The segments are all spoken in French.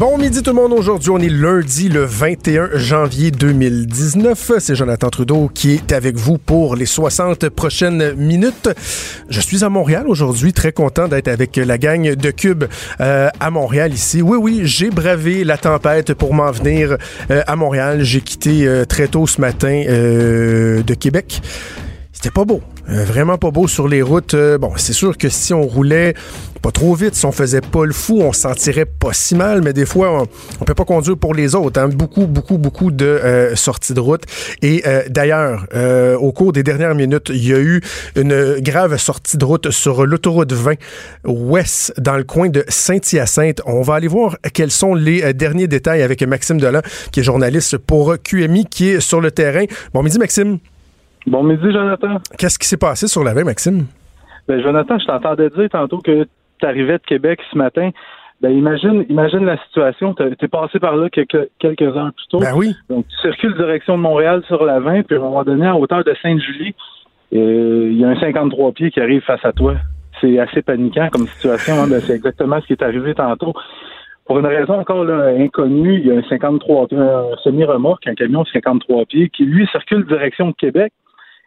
Bon midi tout le monde, aujourd'hui on est lundi le 21 janvier 2019. C'est Jonathan Trudeau qui est avec vous pour les 60 prochaines minutes. Je suis à Montréal aujourd'hui, très content d'être avec la gang de Cube euh, à Montréal ici. Oui, oui, j'ai bravé la tempête pour m'en venir euh, à Montréal. J'ai quitté euh, très tôt ce matin de Québec. C'était pas beau. Euh, vraiment pas beau sur les routes. Euh, bon, c'est sûr que si on roulait pas trop vite, si on faisait pas le fou, on se sentirait pas si mal, mais des fois, on, peut pas conduire pour les autres. Hein. Beaucoup, beaucoup, beaucoup de euh, sorties de route. Et d'ailleurs, au cours des dernières minutes, il y a eu une grave sortie de route sur l'autoroute 20 ouest, dans le coin de Saint-Hyacinthe. On va aller voir quels sont les derniers détails avec Maxime Delan, qui est journaliste pour QMI, qui est sur le terrain. Bon midi, Maxime. Bon midi, Jonathan. Qu'est-ce qui s'est passé sur la veille, Maxime? Ben, Jonathan, je t'entendais dire tantôt que tu arrivais de Québec ce matin. Ben, imagine, imagine la situation. Tu es passé par là quelques, quelques heures plus tôt. Ben oui. Donc, tu circules direction de Montréal sur la 20, puis à un moment donné, à hauteur de Sainte-Julie, euh, il y a un 53 pieds qui arrive face à toi. C'est assez paniquant comme situation. Hein. Ben, c'est exactement ce qui est arrivé tantôt. Pour une raison encore inconnue, il y a un 53 un semi-remorque, un camion de 53 pieds, qui lui circule direction de Québec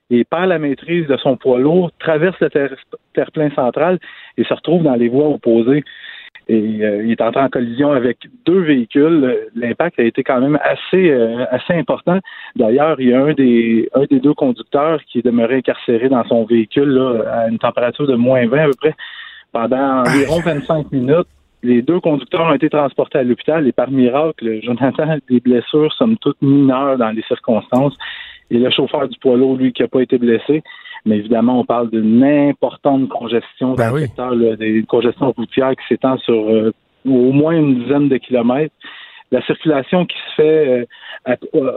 et perd la maîtrise de son poids lourd, traverse le terre-plein central et se retrouve dans les voies opposées. Et euh, il est entré en collision avec deux véhicules. L'impact a été quand même assez euh, assez important. D'ailleurs, il y a un des un des deux conducteurs qui est demeuré incarcéré dans son véhicule là, à une température de moins 20 à peu près pendant environ 25 minutes. Les deux conducteurs ont été transportés à l'hôpital et par miracle, Jonathan, des blessures somme toutes mineures dans les circonstances. Et le chauffeur du poids lourd, lui, qui n'a pas été blessé. Mais évidemment, on parle d'une importante congestion ben dans le secteur, des congestions routières qui s'étend sur euh, au moins une dizaine de kilomètres. La circulation qui se fait euh, euh,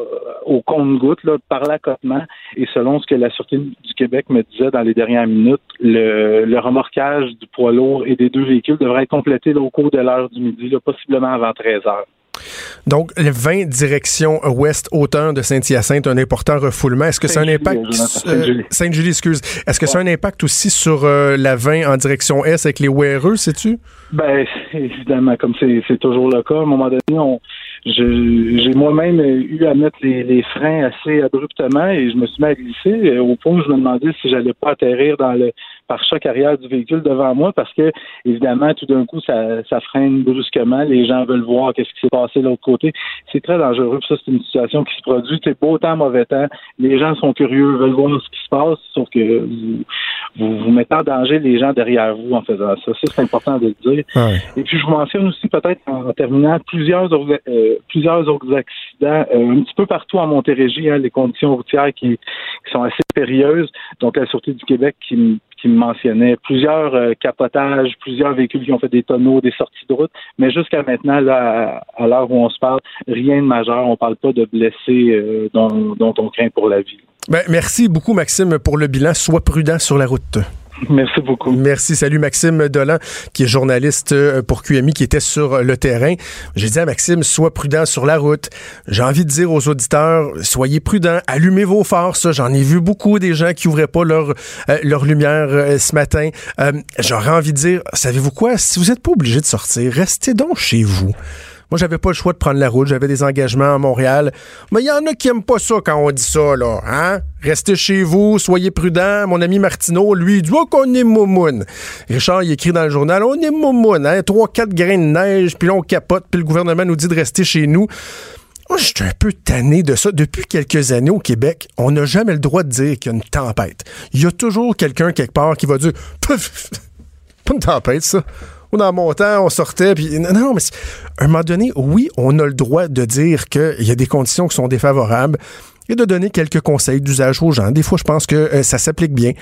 au compte-goutte, par l'accotement, et selon ce que la Sûreté du Québec me disait dans les dernières minutes, le, le remorquage du poids lourd et des deux véhicules devrait être complété au cours de l'heure du midi, possiblement avant 13 heures. Donc, les 20 directions ouest-hauteur de Saint-Hyacinthe, un important refoulement. Est-ce que c'est un impact... Euh, Sainte-Julie, excuse. Est-ce que c'est un impact aussi sur euh, la 20 en direction est avec les WRE, sais-tu? Ben, évidemment, comme c'est toujours le cas, à un moment donné, on, j'ai moi-même eu à mettre les, freins assez abruptement et je me suis mis à glisser. Au point où je me demandais si j'allais pas atterrir dans le pare-choc arrière du véhicule devant moi parce que évidemment tout d'un coup ça, ça freine brusquement. Les gens veulent voir qu'est-ce qui s'est passé de l'autre côté. C'est très dangereux. Ça c'est une situation qui se produit. C'est beau temps mauvais temps. Les gens sont curieux veulent voir ce qui se passe sauf que vous vous, mettez en danger les gens derrière vous en faisant ça. Ça c'est important de le dire. Et puis je vous mentionne aussi peut-être en, terminant plusieurs euh, plusieurs autres accidents euh, un petit peu partout en Montérégie, hein, les conditions routières qui, sont assez périlleuses. Donc, la Sûreté du Québec qui, qui me mentionnait plusieurs euh, capotages, plusieurs véhicules qui ont fait des tonneaux, des sorties de route, mais jusqu'à maintenant, là, à, l'heure où on se parle, rien de majeur. On ne parle pas de blessés euh, dont, on craint pour la vie. Ben, merci beaucoup, Maxime, pour le bilan. Sois prudent sur la route. Merci beaucoup. Merci. Salut Maxime Dolan, qui est journaliste euh, pour QMI, qui était sur le terrain. J'ai dit à Maxime, sois prudent sur la route. J'ai envie de dire aux auditeurs, soyez prudents, allumez vos. Ça, j'en ai vu beaucoup des gens qui ouvraient pas leur euh, leur lumière euh, ce matin. J'aurais envie de dire, savez-vous quoi? Si vous n'êtes pas obligé de sortir, restez donc chez vous. Moi, j'avais pas le choix de prendre la route. J'avais des engagements à Montréal. Mais il y en a qui aiment pas ça quand on dit ça, là. Hein? Restez chez vous, soyez prudents. Mon ami Martineau, lui, il dit oh, qu'on est moumoune. Richard, il écrit dans le journal On est moumoune, hein? Trois, quatre grains de neige, puis là, on capote, puis le gouvernement nous dit de rester chez nous. Moi, je suis un peu tanné de ça. Depuis quelques années au Québec, on n'a jamais le droit de dire qu'il y a une tempête. Il y a toujours quelqu'un quelque part qui va dire Pas une tempête, ça. On en montant, on sortait, puis non, non, mais à un moment donné, oui, on a le droit de dire qu'il y a des conditions qui sont défavorables et de donner quelques conseils d'usage aux gens. Des fois, je pense que euh, ça s'applique bien.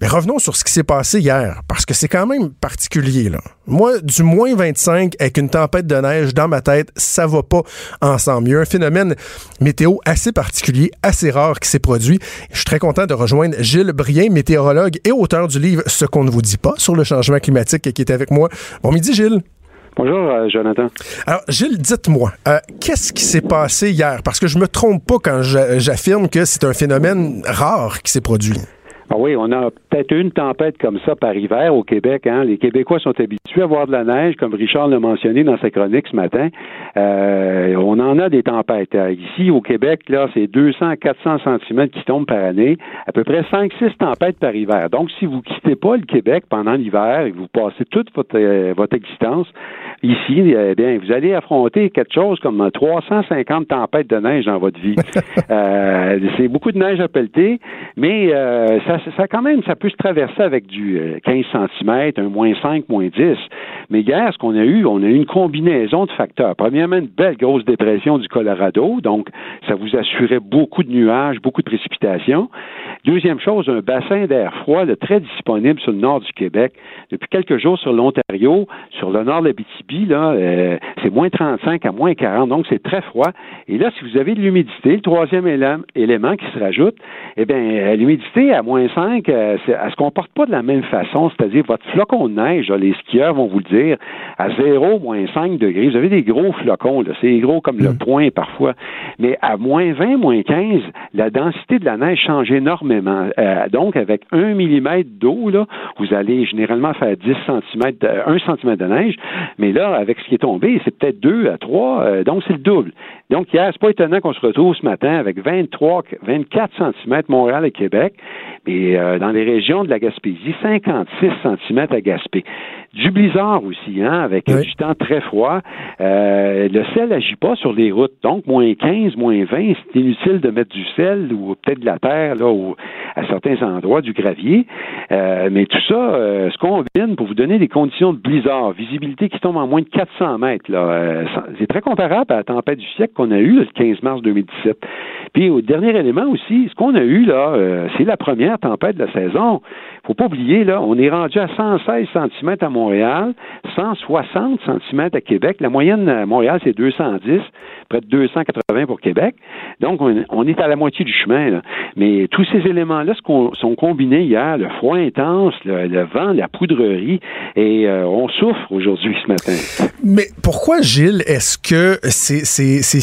Mais revenons sur ce qui s'est passé hier, parce que c'est quand même particulier. Là. Moi, du moins 25 avec une tempête de neige dans ma tête, ça va pas ensemble. Il y a un phénomène météo assez particulier, assez rare qui s'est produit. Je suis très content de rejoindre Gilles Brien, météorologue et auteur du livre Ce qu'on ne vous dit pas sur le changement climatique, qui est avec moi. Bon midi, Gilles. Bonjour, euh, Jonathan. Alors, Gilles, dites-moi, euh, qu'est-ce qui s'est passé hier? Parce que je me trompe pas quand j'a- j'affirme que c'est un phénomène rare qui s'est produit. Ah oui, on a peut-être une tempête comme ça par hiver au Québec. Hein. Les Québécois sont habitués à voir de la neige, comme Richard l'a mentionné dans sa chronique ce matin. Euh, on en a des tempêtes. Euh, Ici, au Québec, là, c'est 200 à 400 cm qui tombent par année, à peu près 5-6 tempêtes par hiver. Donc, si vous quittez pas le Québec pendant l'hiver et que vous passez toute votre, euh, votre existence ici, eh bien, vous allez affronter quelque chose comme 350 tempêtes de neige dans votre vie. Euh, c'est beaucoup de neige à pelleter, mais ça, ça quand même, ça peut se traverser avec du euh, 15 cm, un moins 5, moins 10. Mais hier, ce qu'on a eu, on a eu une combinaison de facteurs. Premièrement, une belle grosse dépression du Colorado, donc ça vous assurait beaucoup de nuages, beaucoup de précipitations. Deuxième chose, un bassin d'air froid très disponible sur le nord du Québec. Depuis quelques jours sur l'Ontario, sur le nord de l'Abitibi, là, euh, c'est moins 35 à moins 40, donc c'est très froid. Et là, si vous avez de l'humidité, le troisième élé- élément qui se rajoute, eh bien, euh, l'humidité à moins 5, euh, elle se comporte pas de la même façon, c'est-à-dire votre flocon de neige, les skieurs vont vous le dire, à 0, moins 5 degrés, vous avez des gros flocons, c'est gros comme le poing parfois, mais à moins 20, moins 15, la densité de la neige change énormément. Euh, donc, avec un millimètre d'eau, vous allez généralement faire 10 cm, de, 1 cm de neige, mais là, avec ce qui est tombé, c'est peut-être 2 à 3, euh, donc c'est le double. Donc, hier, c'est pas étonnant qu'on se retrouve ce matin avec 23, 24 cm Montréal et Québec, mais euh, dans les régions de la Gaspésie, 56 cm à Gaspé. Du blizzard aussi, hein, avec Oui. du temps très froid. Euh, le sel n'agit pas sur les routes, donc moins 15, moins 20, c'est inutile de mettre du sel ou peut-être de la terre là, ou à certains endroits, du gravier. Euh, mais tout ça euh, se combine pour vous donner des conditions de blizzard, visibilité qui tombe en moins de 400 mètres. Là. Euh, c'est très comparable à la tempête du siècle qu'on a eue le 15 mars 2017. Puis au dernier élément aussi, ce qu'on a eu là, euh, c'est la première tempête de la saison. Faut pas oublier là, on est rendu à 116 cm à Montréal, 160 cm à Québec. La moyenne à Montréal c'est 210, près de 280 pour Québec. Donc on, est à la moitié du chemin. là. Mais tous ces éléments-là ce qu'on- sont combinés hier, le froid intense, le, vent, la poudrerie, et euh, on souffre aujourd'hui ce matin. Mais pourquoi, Gilles, est-ce que c'est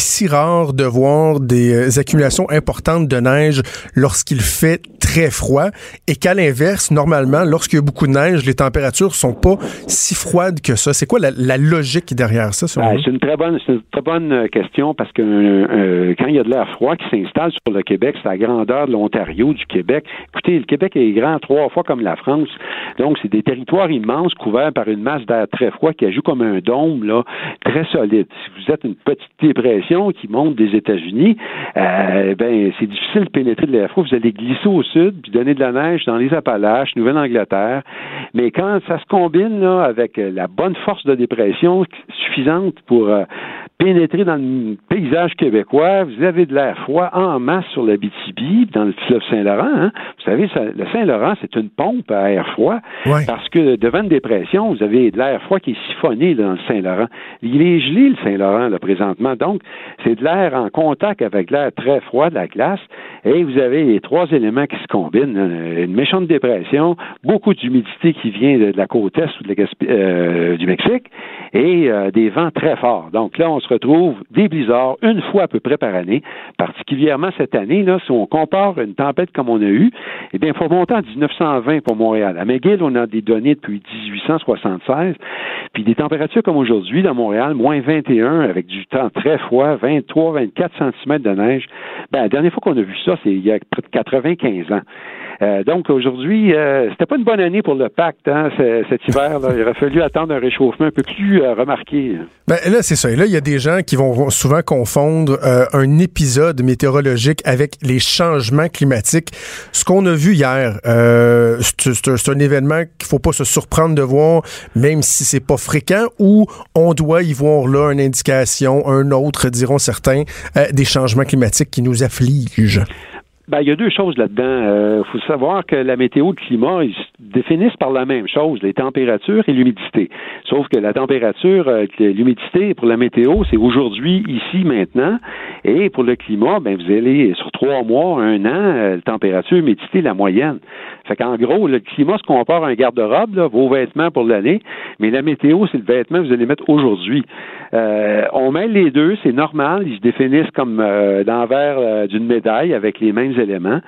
si rare de voir des euh, accumulations importantes de neige lorsqu'il fait très froid et qu'à l'inverse, normalement, lorsqu'il y a beaucoup de neige, les températures sont pas si froides que ça? C'est quoi la, la logique derrière ça, Ah, c'est une très bonne, une très bonne euh, question parce que euh, quand il y a de l'air froid qui s'installe sur le Québec, c'est la grandeur de l'Ontario, du Québec. Écoutez, le Québec est grand trois fois comme la France, donc c'est des territoires immenses couverts par une masse d'air très froid qui ajoute comme un dôme là, très solide. Si vous êtes une petite dépression qui monte des États-Unis, euh, ben c'est difficile de pénétrer de l'air. Vous allez glisser au sud puis donner de la neige dans les Appalaches, Nouvelle-Angleterre. Mais quand ça se combine là, avec la bonne force de dépression suffisante pour euh, pénétrer dans le paysage québécois, vous avez de l'air froid en masse sur la BTB, dans le fleuve Saint-Laurent. hein. Vous savez, ça- le Saint-Laurent, c'est une pompe à air froid Ouais. parce que devant une dépression, vous avez de l'air froid qui est siphonné dans le Saint-Laurent. Il est gelé, le Saint-Laurent, là, présentement. Donc, c'est de l'air en contact avec l'air très froid de la glace. Et vous avez les trois éléments qui se combinent. hein. Une méchante dépression, beaucoup d'humidité qui vient de, la côte est ou de la euh, du Mexique, et euh, des vents très forts. Donc là, on se retrouve des blizzards une fois à peu près par année, particulièrement cette année. Là, si on compare une tempête comme on a eu, eh bien, il faut remonter en 1920 pour Montréal. À McGill, on a des données depuis 1876, puis des températures comme aujourd'hui dans Montréal, moins 21 avec du temps très froid, 23, 24 cm de neige. Ben, la dernière fois qu'on a vu ça, c'est il y a près de 95 ans. Euh, donc aujourd'hui, euh, c'était pas une bonne année pour le pacte hein, ce- cet hiver. Il aurait fallu attendre un réchauffement un peu plus euh, remarqué. Ben, là, c'est ça. Et là, il y a des gens qui vont souvent confondre euh, un épisode météorologique avec les changements climatiques. Ce qu'on a vu hier, euh, c'est un événement qu'il faut pas se surprendre de voir, même si c'est pas fréquent, ou on doit y voir là une indication, un autre, diront certains, euh, des changements climatiques qui nous affligent. Ben, il y a deux choses là-dedans. Il faut savoir que la météo, le climat, ils se définissent par la même chose, les températures et l'humidité. Sauf que la température, euh, l'humidité pour la météo, c'est aujourd'hui, ici, maintenant. Et pour le climat, ben, vous allez sur trois mois, un an, euh, température, humidité, la moyenne. Fait qu'en gros, le climat se compare à un garde-robe, vos vêtements pour l'année, mais la météo, c'est le vêtement que vous allez mettre aujourd'hui. Euh, on mêle les deux, c'est normal, ils se définissent comme euh, euh, d'une médaille avec les mêmes éléments.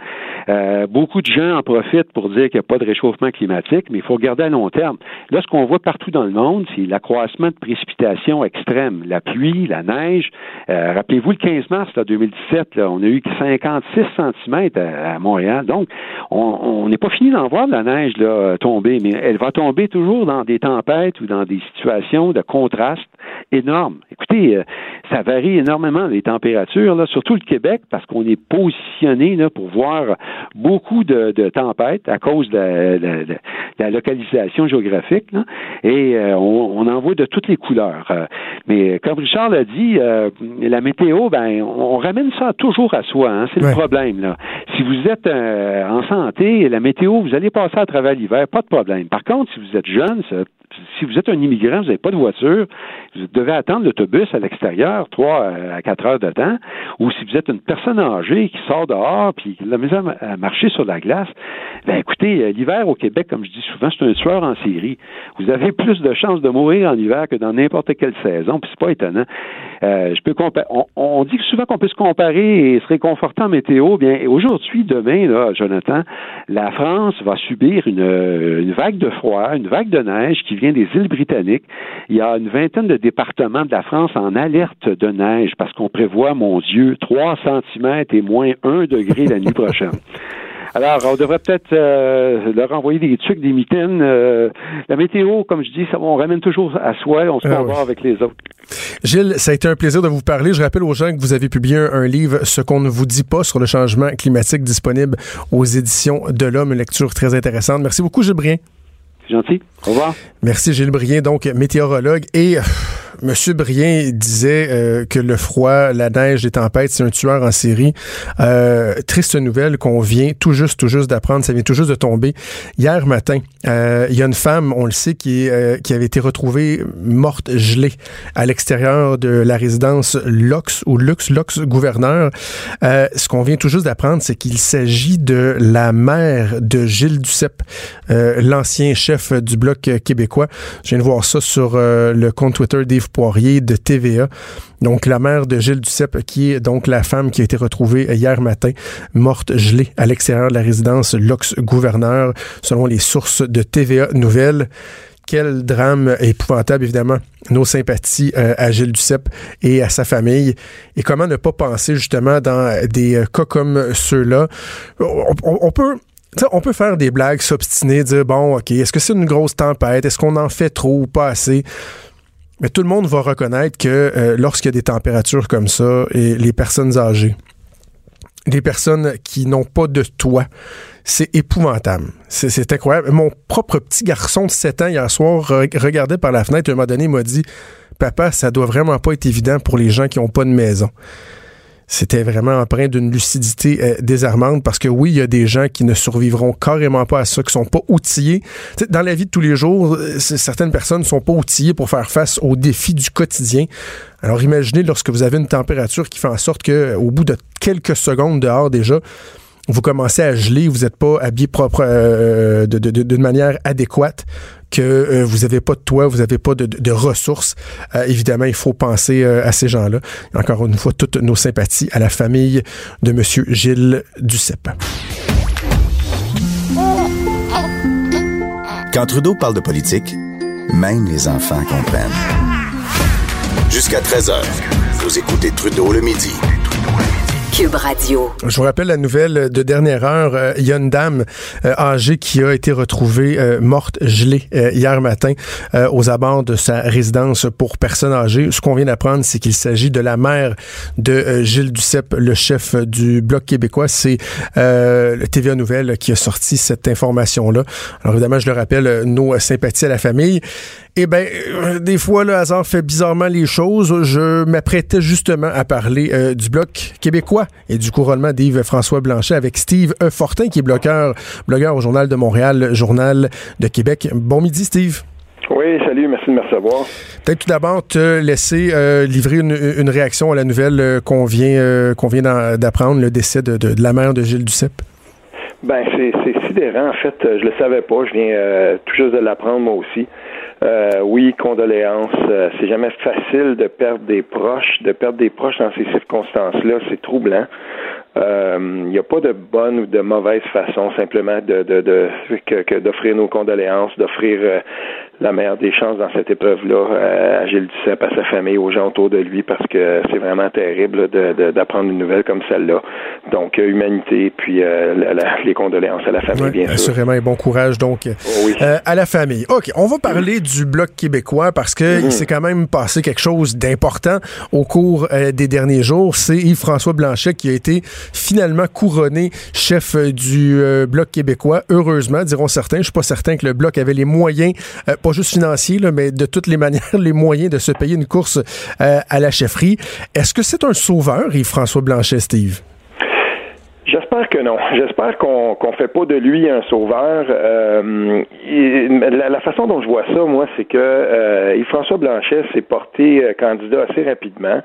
Euh, beaucoup de gens en profitent pour dire qu'il n'y a pas de réchauffement climatique, mais il faut regarder à long terme. Là, ce qu'on voit partout dans le monde, c'est l'accroissement de précipitations extrêmes, la pluie, la neige. Euh, Rappelez-vous le 15 mars là, 2017, là, on a eu 56 cm à, Montréal. Donc, on n'est pas fini d'en voir de la neige tomber, mais elle va tomber toujours dans des tempêtes ou dans des situations de contraste énormes. Écoutez, euh, ça varie énormément les températures, surtout le Québec, parce qu'on est positionné là, pour voir beaucoup de, de tempêtes à cause de la, de- de la localisation géographique. là. et euh, on, on en voit de toutes les couleurs. Euh, mais comme Richard l'a dit, euh, la météo, ben, on, on ramène ça toujours à soi. hein, c'est Ouais. le problème. Là. Si vous êtes euh, en santé, la météo, vous allez passer à travers l'hiver, pas de problème. Par contre, si vous êtes jeune, ça- si vous êtes un immigrant, vous n'avez pas de voiture, vous devez attendre l'autobus à l'extérieur, trois euh, à quatre heures de temps, ou si vous êtes une personne âgée qui sort dehors puis qui a misère à marcher sur la glace, ben écoutez, euh, l'hiver au Québec, comme je dis souvent, c'est un tueur en série. Vous avez plus de chances de mourir en hiver que dans n'importe quelle saison, puis c'est pas étonnant. Euh, je peux on, on dit souvent qu'on peut se comparer et se réconforter en météo. Bien, aujourd'hui, demain, là, Jonathan, la France va subir une, une vague de froid, une vague de neige qui vient des îles britanniques. Il y a une vingtaine de départements de la France en alerte de neige parce qu'on prévoit, mon Dieu, 3 cm et moins 1 degré la nuit prochaine. Alors, on devrait peut-être euh, leur envoyer des trucs, des mitaines. euh, la météo, comme je dis, ça, on ramène toujours à soi, on se Ah compare oui. avec les autres. Gilles, ça a été un plaisir de vous parler. Je rappelle aux gens que vous avez publié un, un livre, Ce qu'on ne vous dit pas sur le changement climatique, disponible aux éditions de l'Homme, une lecture très intéressante. Merci beaucoup, Gilles Brien. C'est gentil. Au revoir. Merci Gilles Brien, donc météorologue. Et euh, Monsieur Brien disait euh, que le froid, la neige, les tempêtes, c'est un tueur en série. Euh, triste nouvelle qu'on vient tout juste, tout juste d'apprendre. Ça vient tout juste de tomber. Hier matin, euh, il y a une femme, on le sait, qui, avait été retrouvée morte gelée à l'extérieur de la résidence Lox ou Lux, Lox gouverneur. Ce qu'on vient tout juste d'apprendre, c'est qu'il s'agit de la mère de Gilles Duceppe, l'ancien chef du bloc québécois. Je viens de voir ça sur le compte Twitter Poirier de TVA. Donc, la mère de Gilles Duceppe, qui est donc la femme qui a été retrouvée hier matin, morte gelée à l'extérieur de la résidence Lox Gouverneur, selon les sources de TVA Nouvelles. Quel drame épouvantable, évidemment. Nos sympathies euh, à Gilles Duceppe et à sa famille. Et comment ne pas penser, justement, dans des euh, cas comme ceux-là? On, peut on peut faire des blagues, s'obstiner, dire bon, OK, est-ce que c'est une grosse tempête? Est-ce qu'on en fait trop ou pas assez? Mais tout le monde va reconnaître que euh, lorsqu'il y a des températures comme ça, et les personnes âgées, les personnes qui n'ont pas de toit, c'est épouvantable. C'est, incroyable. Mon propre petit garçon de 7 ans hier soir re- regardait par la fenêtre et à un moment donné m'a dit Papa, ça doit vraiment pas être évident pour les gens qui n'ont pas de maison c'était vraiment empreint d'une lucidité euh, désarmante parce que oui, il y a des gens qui ne survivront carrément pas à ça, qui sont pas outillés. Dans la vie de tous les jours, euh, certaines personnes ne sont pas outillées pour faire face aux défis du quotidien. Alors imaginez lorsque vous avez une température qui fait en sorte que au bout de quelques secondes dehors déjà, vous commencez à geler, vous n'êtes pas habillé propre euh, de- d'une manière adéquate, que euh, vous n'avez pas de toit, vous n'avez pas de, ressources. Euh, évidemment, il faut penser euh, à ces gens-là. Encore une fois, toutes nos sympathies à la famille de M. Gilles Duceppe. Quand Trudeau parle de politique, même les enfants comprennent. Jusqu'à 13h, vous écoutez Trudeau le midi. Cube Radio. Je vous rappelle la nouvelle de dernière heure. Euh, Il y a une dame euh, âgée qui a été retrouvée euh, morte gelée euh, hier matin aux abords de sa résidence pour personnes âgées. Ce qu'on vient d'apprendre, c'est qu'il s'agit de la mère de Gilles Duceppe, le chef du Bloc québécois. C'est le TVA Nouvelle qui a sorti cette information-là. Alors évidemment, je le rappelle, nos sympathies à la famille. Eh bien, euh, des fois, le hasard fait bizarrement les choses. Je m'apprêtais justement à parler euh, du Bloc québécois et du couronnement d'Yves-François Blanchet avec Steve E. Fortin, qui est blogueur, blogueur au Journal de Montréal, Journal de Québec. Bon midi, Steve. Oui, salut, merci de me recevoir. Peut-être tout d'abord te laisser euh, livrer une, une réaction à la nouvelle qu'on vient, qu'on vient d'en- d'apprendre, le décès de, de- de la mère de Gilles Duceppe. Ben, c'est c'est sidérant. En fait, je le savais pas. Je viens tout juste de l'apprendre, moi aussi. Euh, oui, condoléances. Euh, c'est jamais facile de perdre des proches, de perdre des proches dans ces circonstances-là. C'est troublant. Euh, Il n'y a pas de bonne ou de mauvaise façon simplement de, de, de que, que d'offrir nos condoléances, d'offrir euh, la meilleure des chances dans cette épreuve-là euh, à Gilles Duceppe, à sa famille, aux gens autour de lui, parce que c'est vraiment terrible d'apprendre une nouvelle comme celle-là. Donc, euh, humanité, puis euh, la- la- les condoléances à la famille, bien sûr. assurément, et bon courage donc Oh oui. euh, à la famille. OK, on va parler du Bloc québécois parce que il s'est quand même passé quelque chose d'important au cours euh, des derniers jours. C'est Yves-François Blanchet qui a été finalement couronné chef du Bloc québécois. Heureusement, diront certains. Je suis pas certain que le Bloc avait les moyens, pas juste financiers, là, mais de toutes les manières, les moyens de se payer une course euh, à la chefferie. Est-ce que c'est un sauveur, Yves-François Blanchet, Steve? J'espère que non. J'espère qu'on qu'on fait pas de lui un sauveur. Euh, la, façon dont je vois ça, moi, c'est que euh, Yves-François Blanchet s'est porté candidat assez rapidement.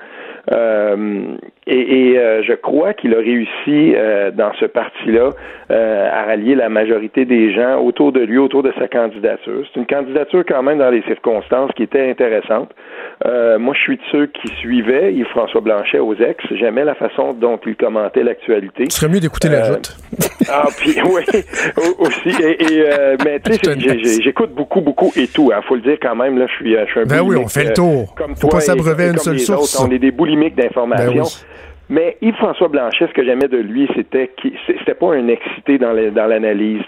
Euh, et et, euh, je crois qu'il a réussi euh, dans ce parti-là à rallier la majorité des gens autour de lui, autour de sa candidature. C'est une candidature quand même dans les circonstances qui était intéressante. Moi, je suis de ceux qui suivaient Yves-François Blanchet aux ex. J'aimais la façon dont il commentait l'actualité. Ce serait mieux d'écouter la joute. Ah, puis oui, au- aussi. Et, et, mais tu sais, j'écoute beaucoup, beaucoup et tout. Il faut le dire quand même. Là, je suis, je suis un Ben oui, on fait le tour. Comme Faut toi pas s'abreuver une seule source. autres. on est des d'informations. Ben oui. Mais Yves-François Blanchet, ce que j'aimais de lui, c'était qu'il c'était pas un excité dans l'analyse.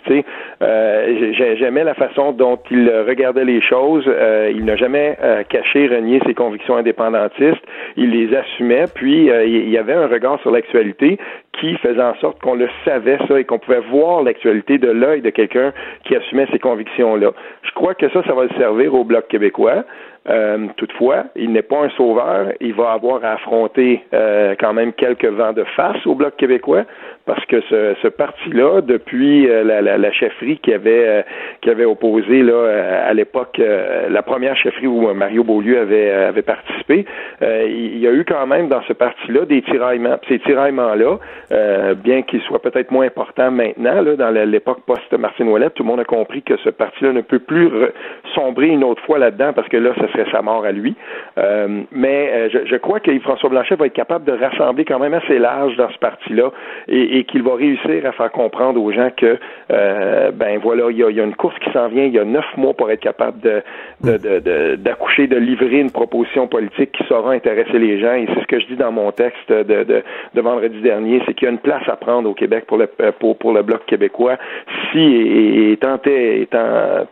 Euh, j'ai- J'aimais la façon dont il regardait les choses. Euh, il n'a jamais euh, caché, renié ses convictions indépendantistes. Il les assumait. Puis euh, il y avait un regard sur l'actualité qui faisait en sorte qu'on le savait ça et qu'on pouvait voir l'actualité de l'œil de quelqu'un qui assumait ces convictions-là. Je crois que ça, ça va le servir au bloc québécois. Euh, toutefois, il n'est pas un sauveur. Il va avoir à affronter euh, quand même quelques vents de face au Bloc québécois parce que ce, ce parti-là, depuis euh, la, la, la chefferie qui avait euh, qui avait opposé là euh, à l'époque la première chefferie où Mario Beaulieu avait avait participé, euh, il y a eu quand même dans ce parti-là des tiraillements. Ces tiraillements-là, euh, bien qu'ils soient peut-être moins importants maintenant, là, dans l'époque post-Martine Ouellette, tout le monde a compris que ce parti-là ne peut plus re- sombrer une autre fois là-dedans parce que là, ce serait sa mort à lui. Euh, mais je, je crois que Yves-François Blanchet va être capable de rassembler quand même assez large dans ce parti-là et, et qu'il va réussir à faire comprendre aux gens que, euh, ben voilà, il y, a, il y a une course qui s'en vient, il y a neuf mois pour être capable de, de, de, de- d'accoucher, de livrer une proposition politique qui saura intéresser les gens. Et c'est ce que je dis dans mon texte de, vendredi dernier, c'est qu'il y a une place à prendre au Québec pour le, pour, pour le Bloc québécois si et, et tentait, et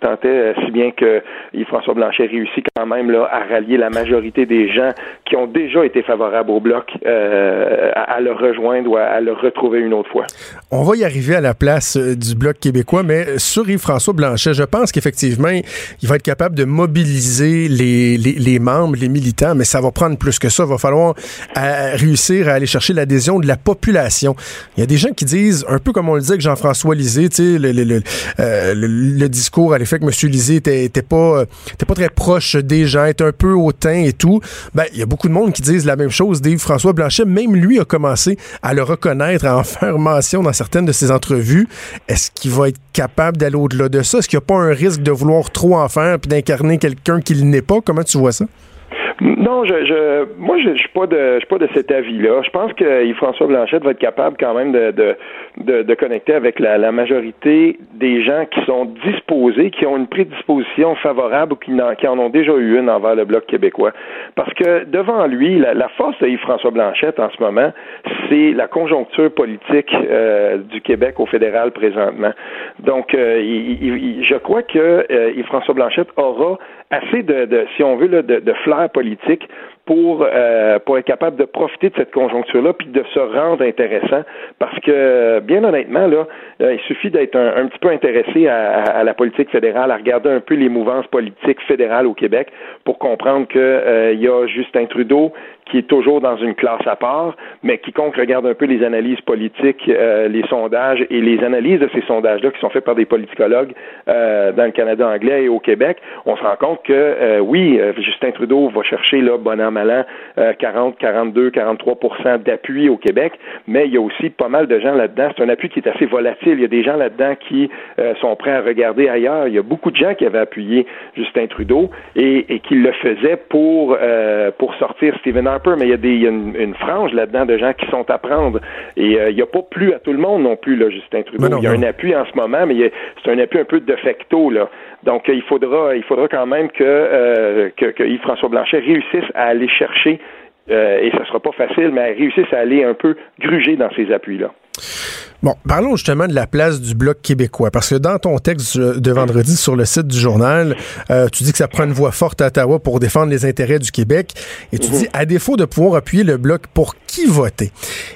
tentait si bien que Yves-François Blanchet réussit quand même là, à rallier la majorité des gens qui ont déjà été favorables au Bloc euh, à, à le rejoindre ou à, à le retrouver une On va y arriver à la place euh, du Bloc québécois, mais sur Yves-François Blanchet, je pense qu'effectivement, il va être capable de mobiliser les, membres, les militants, mais ça va prendre plus que ça. Il va falloir euh, réussir à aller chercher l'adhésion de la population. Il y a des gens qui disent, un peu comme on le disait avec Jean-François Lisée, le, euh, discours à l'effet que M. Lisée était, pas, euh, très proche des gens, était un peu hautain et tout. Ben, il y a beaucoup de monde qui disent la même chose d'Yves-François Blanchet. Même lui a commencé à le reconnaître, à en mention dans certaines de ses entrevues. Est-ce qu'il va être capable d'aller au-delà de ça? Est-ce qu'il n'y a pas un risque de vouloir trop en faire puis d'incarner quelqu'un qu'il n'est pas? Comment tu vois ça? Non, je, je moi je, je suis pas de je suis pas de cet avis-là. Je pense que Yves-François Blanchette va être capable quand même de de, de, de connecter avec la, la, majorité des gens qui sont disposés, qui ont une prédisposition favorable ou qui en, qui en ont déjà eu une envers le bloc québécois. Parce que devant lui, la, la force de Yves-François Blanchette en ce moment, c'est la conjoncture politique euh, du Québec au fédéral présentement. Donc, euh, il, il, je crois que euh, Yves-François Blanchette aura assez de, de si on veut, là, de, de flair politique pour, euh, pour être capable de profiter de cette conjoncture-là puis de se rendre intéressant parce que, bien honnêtement, là, euh, il suffit d'être un, petit peu intéressé à, à, la politique fédérale, à regarder un peu les mouvances politiques fédérales au Québec pour comprendre qu'il euh, y a Justin Trudeau qui est toujours dans une classe à part, mais quiconque regarde un peu les analyses politiques, euh, les sondages et les analyses de ces sondages-là qui sont faits par des politicologues euh, dans le Canada anglais et au Québec, on se rend compte que euh, oui, Justin Trudeau va chercher là, bon an, mal an, 40, 42, 43% d'appui au Québec, mais il y a aussi pas mal de gens là-dedans. C'est un appui qui est assez volatile. Il y a des gens là-dedans qui sont prêts à regarder ailleurs. Il y a beaucoup de gens qui avaient appuyé Justin Trudeau et, et qui le faisaient pour, pour sortir Stephen Harper, mais il y a, des, il y a une, une, frange là-dedans de gens qui sont à prendre. Et euh, il n'y a pas plus à tout le monde non plus, là, Justin Trudeau. Non, il y a non. un appui en ce moment, mais c'est un appui un peu de facto, là. Donc, il faudra, il faudra quand même que, euh, que, que Yves-François Blanchet réussisse à aller chercher, euh, et ce ne sera pas facile, mais réussisse à aller un peu gruger dans ces appuis-là. Bon, parlons justement de la place du Bloc québécois, parce que dans ton texte de vendredi sur le site du journal, euh, tu dis que ça prend une voix forte à Ottawa pour défendre les intérêts du Québec, et tu mmh. dis, à défaut de pouvoir appuyer le Bloc, pour qui voter?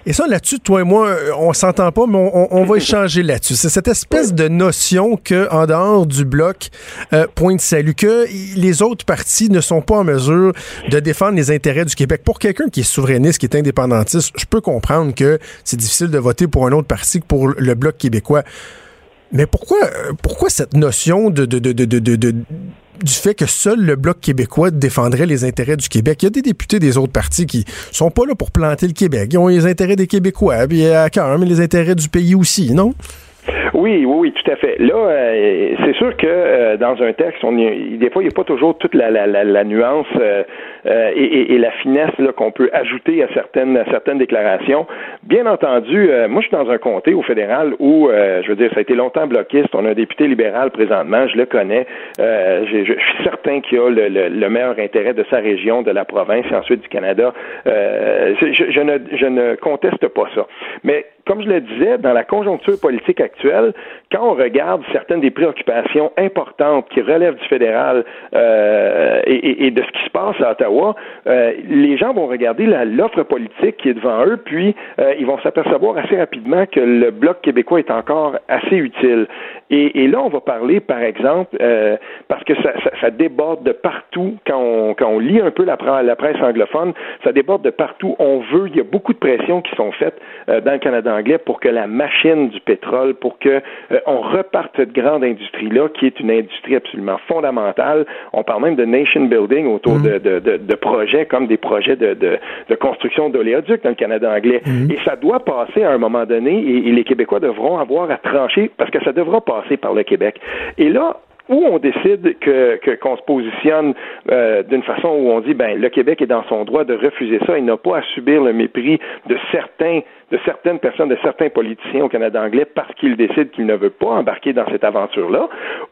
Et ça, là-dessus, toi et moi, on s'entend pas, mais on, on va échanger là-dessus. C'est cette espèce de notion que, en dehors du Bloc, euh, point de salut, que les autres partis ne sont pas en mesure de défendre les intérêts du Québec. Pour quelqu'un qui est souverainiste, qui est indépendantiste, je peux comprendre que c'est difficile de voter pour un autre parti pour le Bloc québécois. Mais pourquoi, pourquoi cette notion du fait que seul le Bloc québécois défendrait les intérêts du Québec? Il y a des députés des autres partis qui sont pas là pour planter le Québec. Ils ont les intérêts des Québécois, puis à cœur, mais les intérêts du pays aussi, non? Oui, oui, oui, tout à fait. Là, euh, c'est sûr que euh, dans un texte, on y, des fois, il n'y a pas toujours toute la, la, la, la nuance euh, et, et, et, la finesse qu'on peut ajouter à certaines, à certaines déclarations. Bien entendu, moi, je suis dans un comté au fédéral où, je veux dire, ça a été longtemps bloquiste. On a un député libéral présentement, je le connais. je suis certain qu'il a le, le, le, meilleur intérêt de sa région, de la province et ensuite du Canada. Je, je, ne, je ne conteste pas ça. Mais comme je le disais, dans la conjoncture politique actuelle, quand on regarde certaines des préoccupations importantes qui relèvent du fédéral euh, et, et, de ce qui se passe à Ottawa, euh, les gens vont regarder l'offre politique qui est devant eux, puis euh, ils vont s'apercevoir assez rapidement que le bloc québécois est encore assez utile. Et, et là, on va parler, par exemple, euh, parce que ça, ça, ça, déborde de partout quand on, quand on lit un peu la, la, presse anglophone, ça déborde de partout. On veut, il y a beaucoup de pressions qui sont faites euh, dans le Canada anglais pour que la machine du pétrole, pour que euh, on reparte cette grande industrie-là, qui est une industrie absolument fondamentale. On parle même de nation building autour mmh. de, de, de, de, projets comme des projets de, construction d'oléoducs dans le Canada anglais. Mmh. Et ça doit passer à un moment donné, et, et les Québécois devront avoir à trancher parce que ça devra passer passer par le Québec. Et là, où on décide que qu'on se positionne euh, d'une façon où on dit ben le Québec est dans son droit de refuser ça, il n'a pas à subir le mépris de certains de certaines personnes, de certains politiciens au Canada anglais parce qu'ils décident qu'ils ne veulent pas embarquer dans cette aventure-là,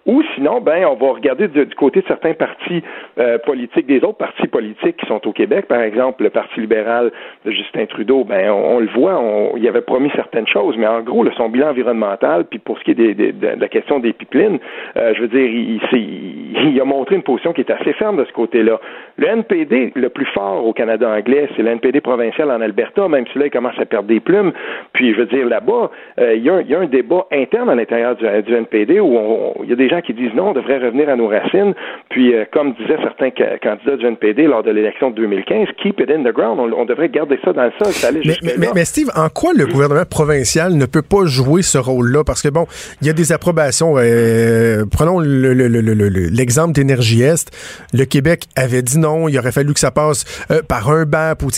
ou sinon, ben, on va regarder du, côté de certains partis euh, politiques, des autres partis politiques qui sont au Québec, par exemple le Parti libéral de Justin Trudeau, ben, on, le voit, on, il avait promis certaines choses, mais en gros, là, son bilan environnemental, puis pour ce qui est des, des, de, la question des pipelines, euh, je veux dire, il, il, il, a montré une position qui est assez ferme de ce côté-là. Le NPD, le plus fort au Canada anglais, c'est le NPD provincial en Alberta, même si là, il commence à perdre des plumes. Puis, je veux dire, là-bas, euh, il y, y, a un débat interne à l'intérieur du, du, NPD où il y a des gens qui disent non, on devrait revenir à nos racines. Puis, euh, comme disaient certains candidats du NPD lors de l'élection de 2015, keep it in the ground. On, on devrait garder ça dans le sol. Ça mais, mais, mais, mais, Steve, en quoi le gouvernement provincial ne peut pas jouer ce rôle-là? Parce que, bon, il y a des approbations. Euh, prenons le- le- le- l'exemple d'Énergie Est, le Québec avait dit non, il aurait fallu que ça passe par un BAP. Ou,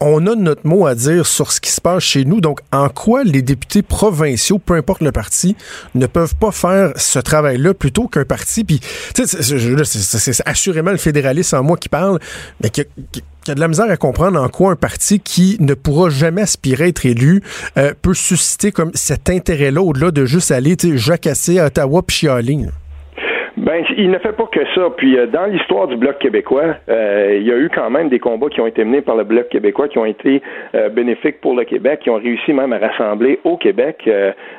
on a notre mot à dire sur ce qui se passe chez nous. Donc, en quoi les députés provinciaux, peu importe le parti, ne peuvent pas faire ce travail-là plutôt qu'un parti? Puis, c'est- assurément le fédéraliste en moi qui parle, mais qui, qui- qui a de la misère à comprendre en quoi un parti qui ne pourra jamais aspirer à être élu euh, peut susciter comme cet intérêt-là au-delà de juste aller jacasser à Ottawa puis chialer. Ben, il ne fait pas que ça. Puis euh, dans l'histoire du Bloc québécois, euh, il y a eu quand même des combats qui ont été menés par le Bloc québécois qui ont été euh, bénéfiques pour le Québec, qui ont réussi même à rassembler au Québec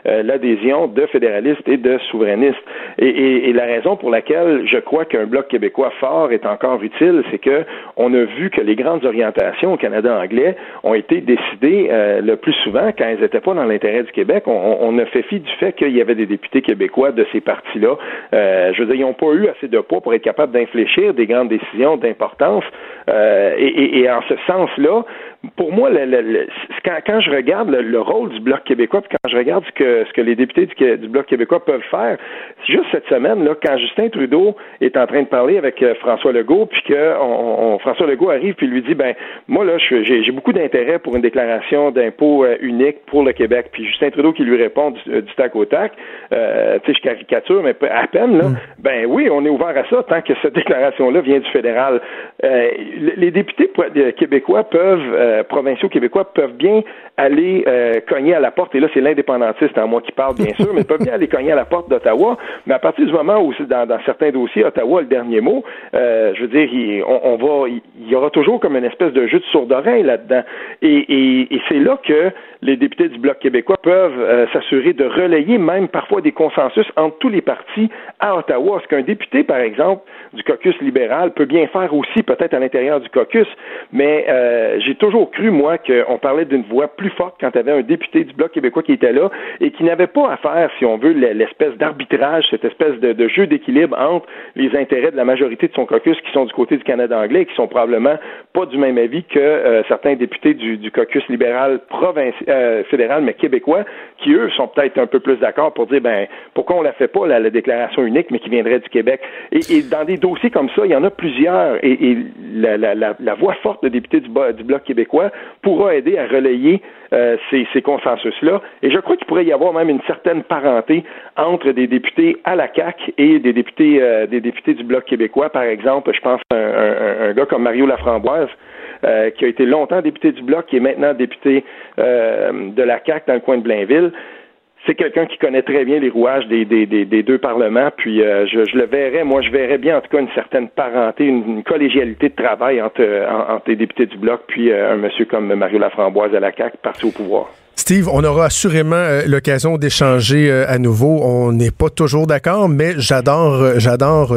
l'adhésion de fédéralistes et de souverainistes. Et, la raison pour laquelle je crois qu'un Bloc québécois fort est encore utile, c'est que on a vu que les grandes orientations au Canada anglais ont été décidées le plus souvent quand elles n'étaient pas dans l'intérêt du Québec. On, a fait fi du fait qu'il y avait des députés québécois de ces partis-là. Je n'ont pas eu assez de poids pour être capables d'infléchir des grandes décisions d'importance. Euh, et, en ce sens-là, pour moi, le- le- le- quand, quand je regarde le, le rôle du Bloc québécois, puis quand je regarde ce que, ce que les députés du, du Bloc québécois peuvent faire, c'est juste cette semaine, là, quand Justin Trudeau est en train de parler avec euh, François Legault, puis que on- on- François Legault arrive puis lui dit, ben moi là, j'ai beaucoup d'intérêt pour une déclaration d'impôt euh, unique pour le Québec. Puis Justin Trudeau qui lui répond du, euh, du tac au tac, euh, tu sais, je caricature, mais à peine là. Ben oui, on est ouvert à ça tant que cette déclaration-là vient du fédéral. Les députés québécois peuvent, euh, provinciaux québécois peuvent bien aller euh, cogner à la porte, et là c'est l'indépendantiste en moi qui parle bien sûr, mais peuvent bien aller cogner à la porte d'Ottawa, mais à partir du moment où dans, certains dossiers, Ottawa le dernier mot, euh, je veux dire, il, on, va, il, y aura toujours comme une espèce de jeu de sourd-oreille là-dedans, et, et, c'est là que les députés du Bloc québécois peuvent s'assurer de relayer même parfois des consensus entre tous les partis à Ottawa, ce qu'un député, par exemple, du caucus libéral peut bien faire aussi peut-être à l'intérieur du caucus, mais j'ai toujours cru, moi, qu'on parlait d'une voix plus forte quand il y avait un député du Bloc québécois qui était là et qui n'avait pas à faire, si on veut, l'espèce d'arbitrage, cette espèce de, jeu d'équilibre entre les intérêts de la majorité de son caucus qui sont du côté du Canada anglais et qui sont probablement pas du même avis que euh, certains députés du, caucus libéral euh, fédéral, mais québécois, qui eux sont peut-être un peu plus d'accord pour dire, ben, pourquoi on la fait pas, la, la déclaration unique, mais qui viendrait du Québec. Et, dans des dossiers comme ça, il y en a plusieurs, et, la, voix forte de députés du Bloc québécois pourra aider à relayer euh, ces, consensus-là. Et je crois qu'il pourrait y avoir même une certaine parenté entre des députés à la CAC et des députés, euh, des députés du Bloc québécois. Par exemple, je pense à un, gars comme Mario Laframboise, euh, qui a été longtemps député du Bloc, qui est maintenant député de la CAC dans le coin de Blainville. C'est quelqu'un qui connaît très bien les rouages des, des, deux parlements, puis euh, je, je, le verrais, moi je verrais bien en tout cas une certaine parenté, une, collégialité de travail entre, entre les députés du Bloc puis euh, un monsieur comme Mario Laframboise à la CAQ, parti au pouvoir. Steve, on aura assurément euh, l'occasion d'échanger euh, à nouveau. On n'est pas toujours d'accord, mais j'adore, euh, j'adore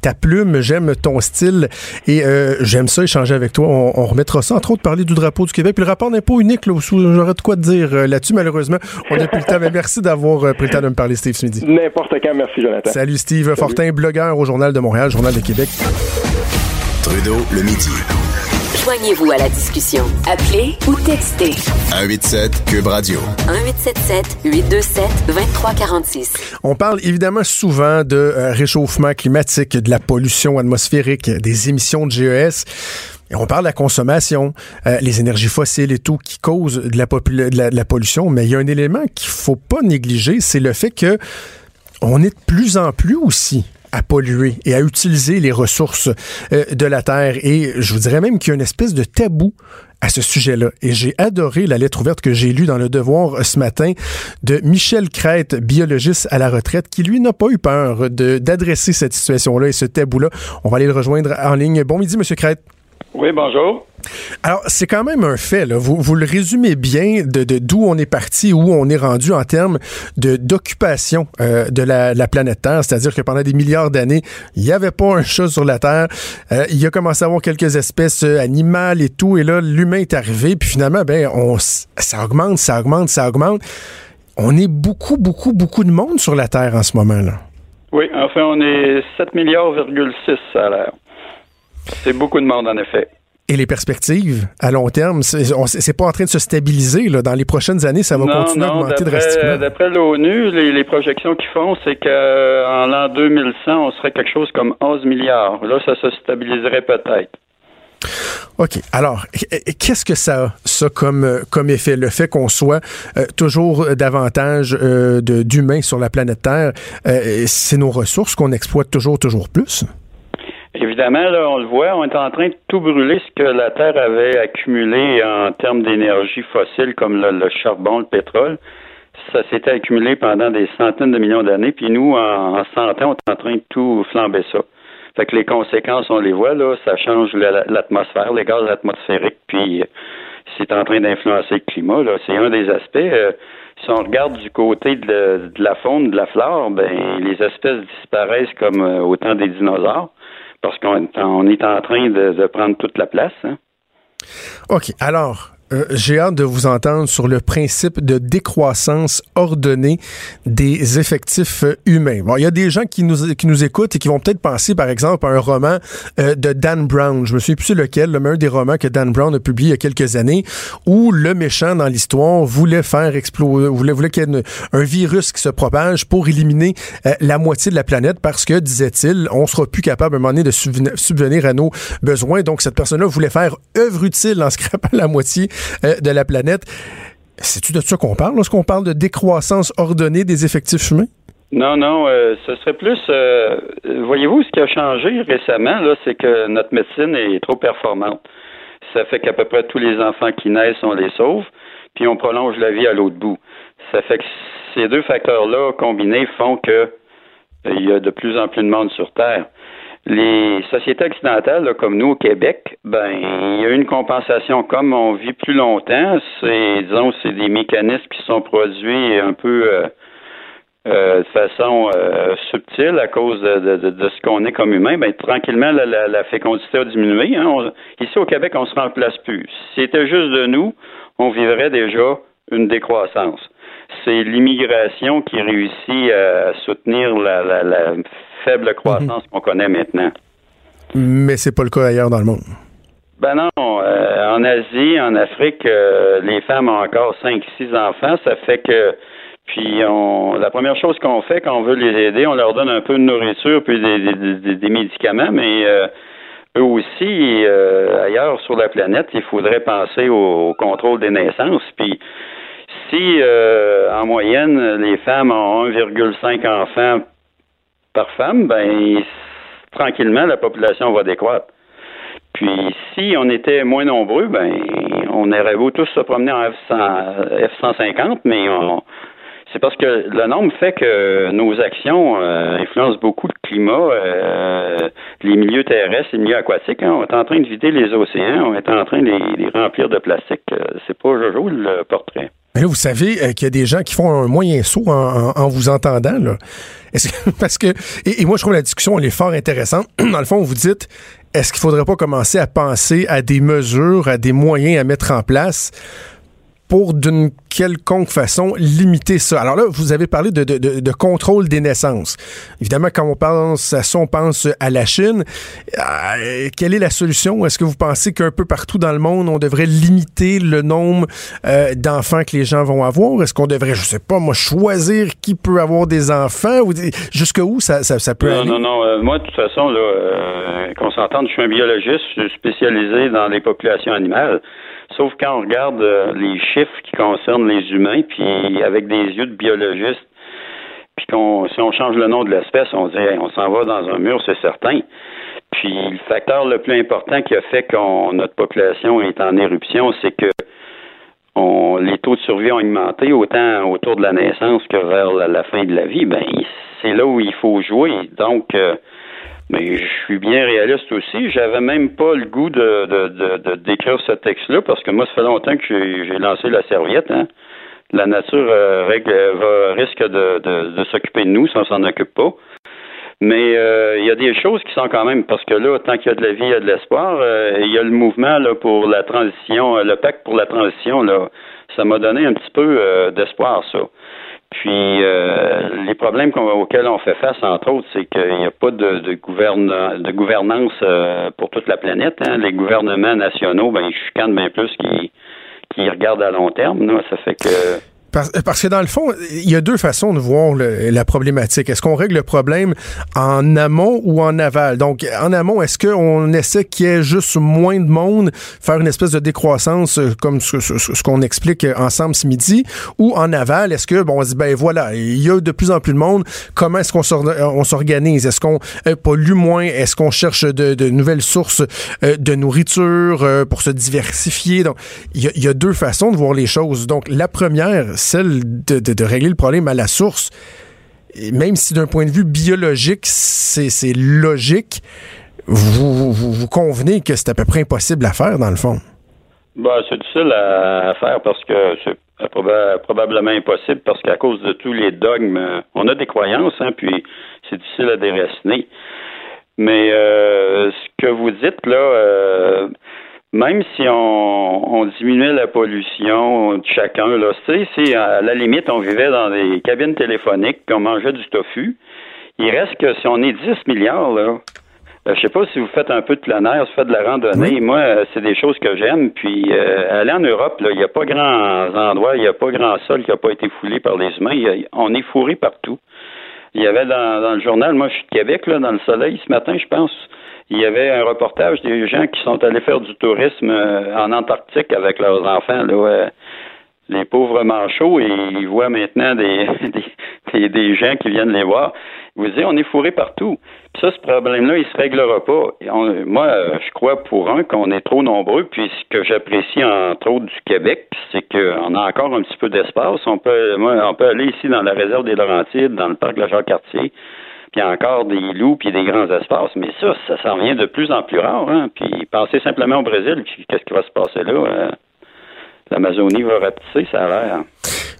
ta plume, j'aime ton style et j'aime ça échanger avec toi. On, on, remettra ça entre autres parler du drapeau du Québec, puis le rapport d'impôt unique. Là, j'aurais de quoi te dire là-dessus. Malheureusement, on n'a plus le temps. Mais merci d'avoir pris le temps de me parler, Steve, ce midi. N'importe quand, merci Jonathan. Salut Steve Salut. Fortin, blogueur au Journal de Montréal, Journal de Québec. Trudeau le midi. Joignez-vous à la discussion. Appelez ou textez. 187 Cube Radio. 1877 827 2346. On parle évidemment souvent de euh, réchauffement climatique, de la pollution atmosphérique, des émissions de GES. Et on parle de la consommation, euh, les énergies fossiles et tout qui causent de la, de la, de la pollution. Mais il y a un élément qu'il faut pas négliger, c'est le fait que on est de plus en plus aussi à polluer et à utiliser les ressources euh, de la Terre. Et je vous dirais même qu'il y a une espèce de tabou à ce sujet-là. Et j'ai adoré la lettre ouverte que j'ai lue dans Le Devoir ce matin de Michel Crête, biologiste à la retraite, qui lui n'a pas eu peur d'adresser cette situation-là et ce tabou-là. On va aller le rejoindre en ligne. Bon midi, Monsieur Crête. Oui, bonjour. Alors, c'est quand même un fait, là. Vous, vous le résumez bien de d'où on est parti, où on est rendu en termes de d'occupation euh, de la, la, planète Terre. C'est-à-dire que pendant des milliards d'années, il n'y avait pas un chat sur la Terre. Euh, il y a commencé à avoir quelques espèces euh, animales et tout. Et là, l'humain est arrivé. Puis finalement, ben, on, ça augmente, ça augmente, ça augmente. On est beaucoup, beaucoup, beaucoup de monde sur la Terre en ce moment-là. Oui, enfin, on est 7 milliards,6 à l'heure. C'est beaucoup de monde, en effet. Et les perspectives à long terme, c'est pas en train de se stabiliser. Là. Dans les prochaines années, ça va non, continuer à augmenter drastiquement. D'après l'ONU, les, les projections qu'ils font, c'est qu'en l'an 2100, on serait quelque chose comme 11 milliards. Là, ça se stabiliserait peut-être. OK. Alors, qu'est-ce que ça a, ça, comme, euh, comme effet? Le fait qu'on soit euh, toujours davantage euh, de- d'humains sur la planète Terre, euh, c'est nos ressources qu'on exploite toujours, toujours plus? Évidemment, là, on le voit, on est en train de tout brûler ce que la Terre avait accumulé en termes d'énergie fossile, comme le, charbon, le pétrole. Ça s'était accumulé pendant des centaines de millions d'années, puis nous, en, en 100 ans, on est en train de tout flamber ça. Fait que les conséquences, on les voit, là, ça change la- l'atmosphère, les gaz atmosphériques, puis euh, c'est en train d'influencer le climat, là. C'est un des aspects. euh, si on regarde du côté de, la- de la faune, de la flore, ben les espèces disparaissent comme euh, au temps des dinosaures, parce qu'on est en- train de, de prendre toute la place. Hein. OK. Alors, euh, j'ai hâte de vous entendre sur le principe de décroissance ordonnée des effectifs euh, humains. Bon, il y a des gens qui nous, qui nous écoutent et qui vont peut-être penser, par exemple, à un roman euh, de Dan Brown. Je me souviens plus lequel, mais un des romans que Dan Brown a publié il y a quelques années, où le méchant dans l'histoire voulait faire exploser, voulait, voulait qu'il y ait un virus qui se propage pour éliminer la moitié de la planète parce que, disait-il, on sera plus capable à un moment donné de subvenir à nos besoins. Donc, cette personne-là voulait faire œuvre utile en scrapant la moitié euh, de la planète. C'est-tu de ça qu'on parle lorsqu'on parle de décroissance ordonnée des effectifs humains? Non, non, euh, ce serait plus. euh, Voyez-vous, ce qui a changé récemment, c'est que notre médecine est trop performante. Ça fait qu'à peu près tous les enfants qui naissent, on les sauve, puis on prolonge la vie à l'autre bout. Ça fait que ces deux facteurs-là combinés font que il y a de plus en plus de monde sur Terre. Les sociétés occidentales, là, comme nous au Québec, ben il y a une compensation. Comme on vit plus longtemps, c'est disons c'est des mécanismes qui sont produits un peu euh, euh, de façon euh, subtile à cause de, de, de, ce qu'on est comme humain, ben, tranquillement, la, la, la fécondité a diminué. Hein. Ici, au Québec, on se remplace plus. Si c'était juste de nous, on vivrait déjà une décroissance. C'est l'immigration qui réussit à soutenir la, la, la faible croissance qu'on connaît maintenant. Mais c'est pas le cas ailleurs dans le monde. Ben non, euh, en Asie, en Afrique, euh, les femmes ont encore cinq, six enfants. Ça fait que, puis on, la première chose qu'on fait quand on veut les aider, on leur donne un peu de nourriture puis des, des, des- des médicaments, mais euh, eux aussi, euh, ailleurs sur la planète, il faudrait penser au, au contrôle des naissances. Puis si euh, en moyenne les femmes ont 1,5 enfants par femme, ben tranquillement la population va décroître. Puis si on était moins nombreux, ben on aurait beau tous se promener en F100, F-150, mais on, c'est parce que le nombre fait que nos actions euh, influencent beaucoup le climat, euh, les milieux terrestres, les milieux aquatiques. hein. On est en train de vider les océans, on est en train de les, les remplir de plastique. Euh, C'est pas Jojo le portrait. Vous savez euh, qu'il y a des gens qui font un moyen saut en, vous entendant. Parce que, et, et moi, je trouve la discussion, elle est fort intéressante. Dans le fond, vous dites, est-ce qu'il faudrait pas commencer à penser à des mesures, à des moyens à mettre en place pour d'une quelconque façon limiter ça. Alors là, vous avez parlé de, de, de, de contrôle des naissances. Évidemment, quand on pense à ça, on pense à la Chine. Euh, quelle est la solution? Est-ce que vous pensez qu'un peu partout dans le monde, on devrait limiter le nombre euh, d'enfants que les gens vont avoir? Est-ce qu'on devrait, je sais pas, moi, choisir qui peut avoir des enfants? Ou jusqu'où ça, ça, ça peut non, aller? Non, non, euh, moi, de toute façon, là, euh, qu'on s'entende, je suis un biologiste, je suis spécialisé dans les populations animales. Sauf quand on regarde euh, les chiffres qui concernent les humains, puis avec des yeux de biologiste, puis qu'on si on change le nom de l'espèce, on dit on s'en va dans un mur, c'est certain. Puis le facteur le plus important qui a fait que notre population est en éruption, c'est que on, les taux de survie ont augmenté autant autour de la naissance que vers la, la fin de la vie. Ben c'est là où il faut jouer. Donc euh, mais je suis bien réaliste aussi. J'avais même pas le goût de, de, d'écrire ce texte-là parce que moi, ça fait longtemps que j'ai, lancé la serviette. Hein. La nature euh, règle, va, risque de, s'occuper de nous si on s'en occupe pas. Mais euh, il y a des choses qui sont quand même, parce que là, tant qu'il y a de la vie, il y a de l'espoir. Euh, il y a le mouvement là, pour la transition, le pacte pour la transition, là, ça m'a donné un petit peu d'espoir, ça. Puis euh, les problèmes auxquels on fait face, entre autres, c'est qu'il n'y a pas de, de, de gouvernance euh, pour toute la planète. Hein. Les gouvernements nationaux, ben, ils chicanent bien plus qu'ils qui regardent à long terme. Là. Ça fait que parce, que dans le fond, il y a deux façons de voir la problématique. Est-ce qu'on règle le problème en amont ou en aval? Donc, en amont, est-ce qu'on essaie qu'il y ait juste moins de monde, faire une espèce de décroissance euh, comme ce, qu'on explique ensemble ce midi? Ou en aval, est-ce que, bon, on se dit, ben voilà, il y a de plus en plus de monde, comment est-ce qu'on s'organise? Est-ce qu'on euh, pollue moins? Est-ce qu'on cherche de, nouvelles sources euh, de nourriture pour se diversifier? Donc, il y, a, deux façons de voir les choses. Donc, la première, celle de, régler le problème à la source. même si d'un point de vue biologique, c'est logique, vous, vous, convenez que c'est à peu près impossible à faire, dans le fond? Ben, c'est difficile à, faire parce que c'est probablement impossible parce qu'à cause de tous les dogmes, on a des croyances, hein, puis c'est difficile à déraciner. Mais euh, ce que vous dites là, euh, même si on, on, diminuait la pollution de chacun, là, si à la limite on vivait dans des cabines téléphoniques, qu'on mangeait du tofu, il reste que si on est 10 milliards, là, euh, je sais pas si vous faites un peu de plein air, si vous faites de la randonnée. Moi, euh, c'est des choses que j'aime. Puis euh, aller en Europe, il n'y a pas grand endroits, il n'y a pas grand sol qui n'a pas été foulé par les humains. on est fourré partout. Il y avait dans, dans, le journal, moi je suis de Québec, là, dans le soleil ce matin, je pense il y avait un reportage des gens qui sont allés faire du tourisme euh, en Antarctique avec leurs enfants, là, les pauvres manchots, et ils voient maintenant des, des, des, gens qui viennent les voir. Vous dites, on est fourré partout. Puis ça, ce problème-là, il se réglera pas. moi, je crois pour un qu'on est trop nombreux, puis ce que j'apprécie entre autres du Québec, c'est qu'on a encore un petit peu d'espace. On peut, moi, on peut aller ici dans la réserve des Laurentides, dans le parc de la Jacques-Cartier, puis encore des loups, puis des grands espaces. Mais ça, ça s'en vient de plus en plus rare. Hein? Puis pensez simplement au Brésil, qu'est-ce qui va se passer là? Euh, L'Amazonie va rapetisser, ça a l'air.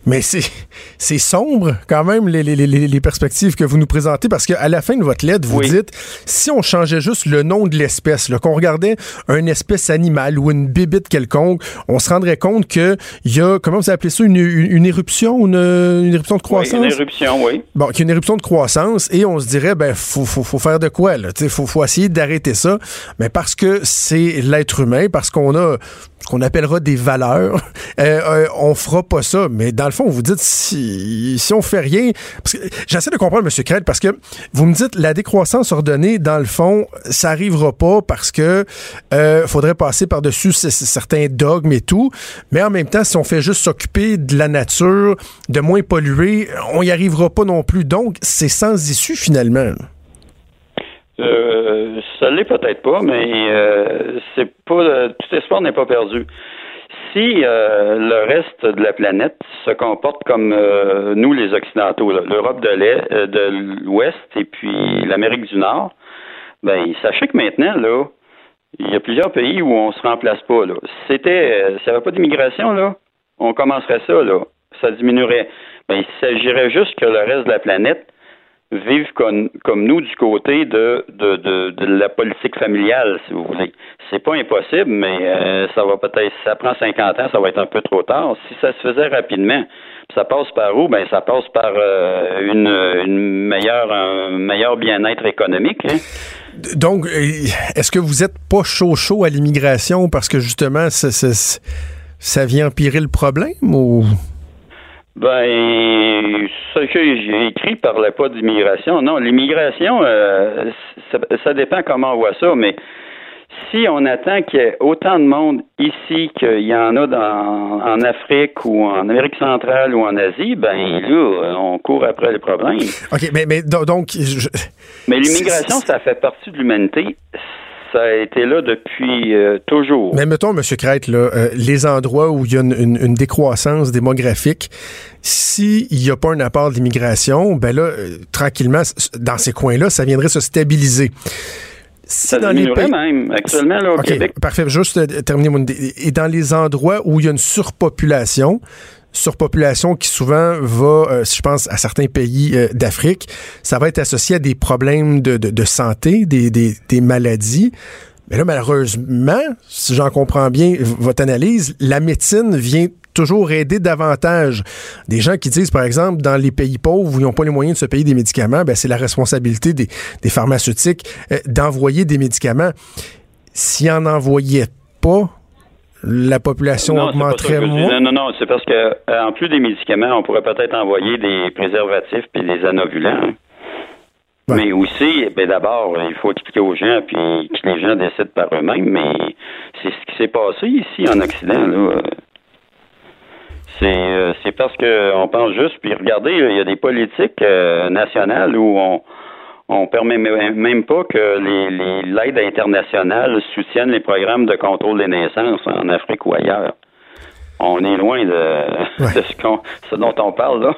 Mais c'est sombre quand même les, les, les, perspectives que vous nous présentez parce qu'à la fin de votre lettre, vous dites si on changeait juste le nom de l'espèce, qu'on regardait une espèce animale ou une bébite quelconque, on se rendrait compte qu'il y a, comment vous appelez ça, une, une, éruption, une, une, éruption de croissance? Oui, une éruption, oui. Bon, qu'il y a une éruption de croissance et on se dirait, ben, faut, faut, faut faire de quoi, là? Il faut, faut essayer d'arrêter ça. Mais parce que c'est l'être humain, parce qu'on a qu'on appellera des valeurs, euh, euh, on fera pas ça. Mais dans le fond, vous dites si, si on fait rien, parce que j'essaie de comprendre, M. Crête, parce que vous me dites la décroissance ordonnée, dans le fond, ça arrivera pas parce que euh, faudrait passer par-dessus certains dogmes et tout. Mais en même temps, si on fait juste s'occuper de la nature, de moins polluer, on y arrivera pas non plus. Donc, c'est sans issue finalement. Euh, ça l'est peut-être pas, mais euh, c'est pas tout espoir n'est pas perdu. Si euh, le reste de la planète se comporte comme euh, nous les occidentaux, l'Europe de l'Ouest et puis l'Amérique du Nord, ben sachez que maintenant là, il y a plusieurs pays où on se remplace pas là. C'était, s'il n'y pas d'immigration là, on commencerait ça là, ça diminuerait. Ben il s'agirait juste que le reste de la planète vivent comme, comme nous du côté de, de, de, la politique familiale, si vous voulez. C'est pas impossible, mais euh, ça va peut-être, ça prend 50 ans, ça va être un peu trop tard. Si ça se faisait rapidement, ça passe par où? Ben, ça passe par euh, une, une meilleure, un meilleur bien-être économique. Hein. Donc, euh, est-ce que vous êtes pas chaud chaud à l'immigration parce que justement, ça vient empirer le problème ou? Ben, ce que j'ai écrit parlait pas d'immigration. Non, l'immigration, euh, ça, ça, dépend comment on voit ça, mais si on attend qu'il y ait autant de monde ici qu'il y en a dans, en Afrique ou en Amérique centrale ou en Asie, ben là, on court après les problèmes. OK, mais, mais donc... Mais l'immigration, ça fait partie de l'humanité ça a été là depuis euh, toujours. Mais mettons, M. Crête, là, euh, les endroits où il y a une, décroissance démographique, s'il n'y a pas un apport d'immigration, ben là, euh, tranquillement, dans ces coins-là, ça viendrait se stabiliser. ça dans les pays... même, actuellement, là, au Québec. Parfait, juste terminer mon Et dans les endroits où il y a une surpopulation, surpopulation qui souvent va, euh, je pense à certains pays euh, d'Afrique, ça va être associé à des problèmes de, de, santé, des, des, des, maladies. Mais là, malheureusement, si j'en comprends bien votre analyse, la médecine vient toujours aider davantage des gens qui disent, par exemple, dans les pays pauvres où ils n'ont pas les moyens de se payer des médicaments, ben, c'est la responsabilité des, des pharmaceutiques euh, d'envoyer des médicaments. S'ils en envoyaient pas, la population Non, augmenterait moins? disais. Non, non, c'est parce que euh, en plus des médicaments, on pourrait peut-être envoyer des préservatifs puis des anovulants. hein. Ouais. Mais aussi, ben d'abord, il faut expliquer aux gens puis que les gens décident par eux-mêmes. Mais c'est ce qui s'est passé ici en Occident là. C'est euh, c'est parce que on pense juste. Puis regardez, il y a des politiques euh, nationales où on on permet même pas que les l'aide internationale soutienne les programmes de contrôle des naissances en Afrique ou ailleurs. On est loin de, Ouais. de ce, qu'on- ce dont on parle là.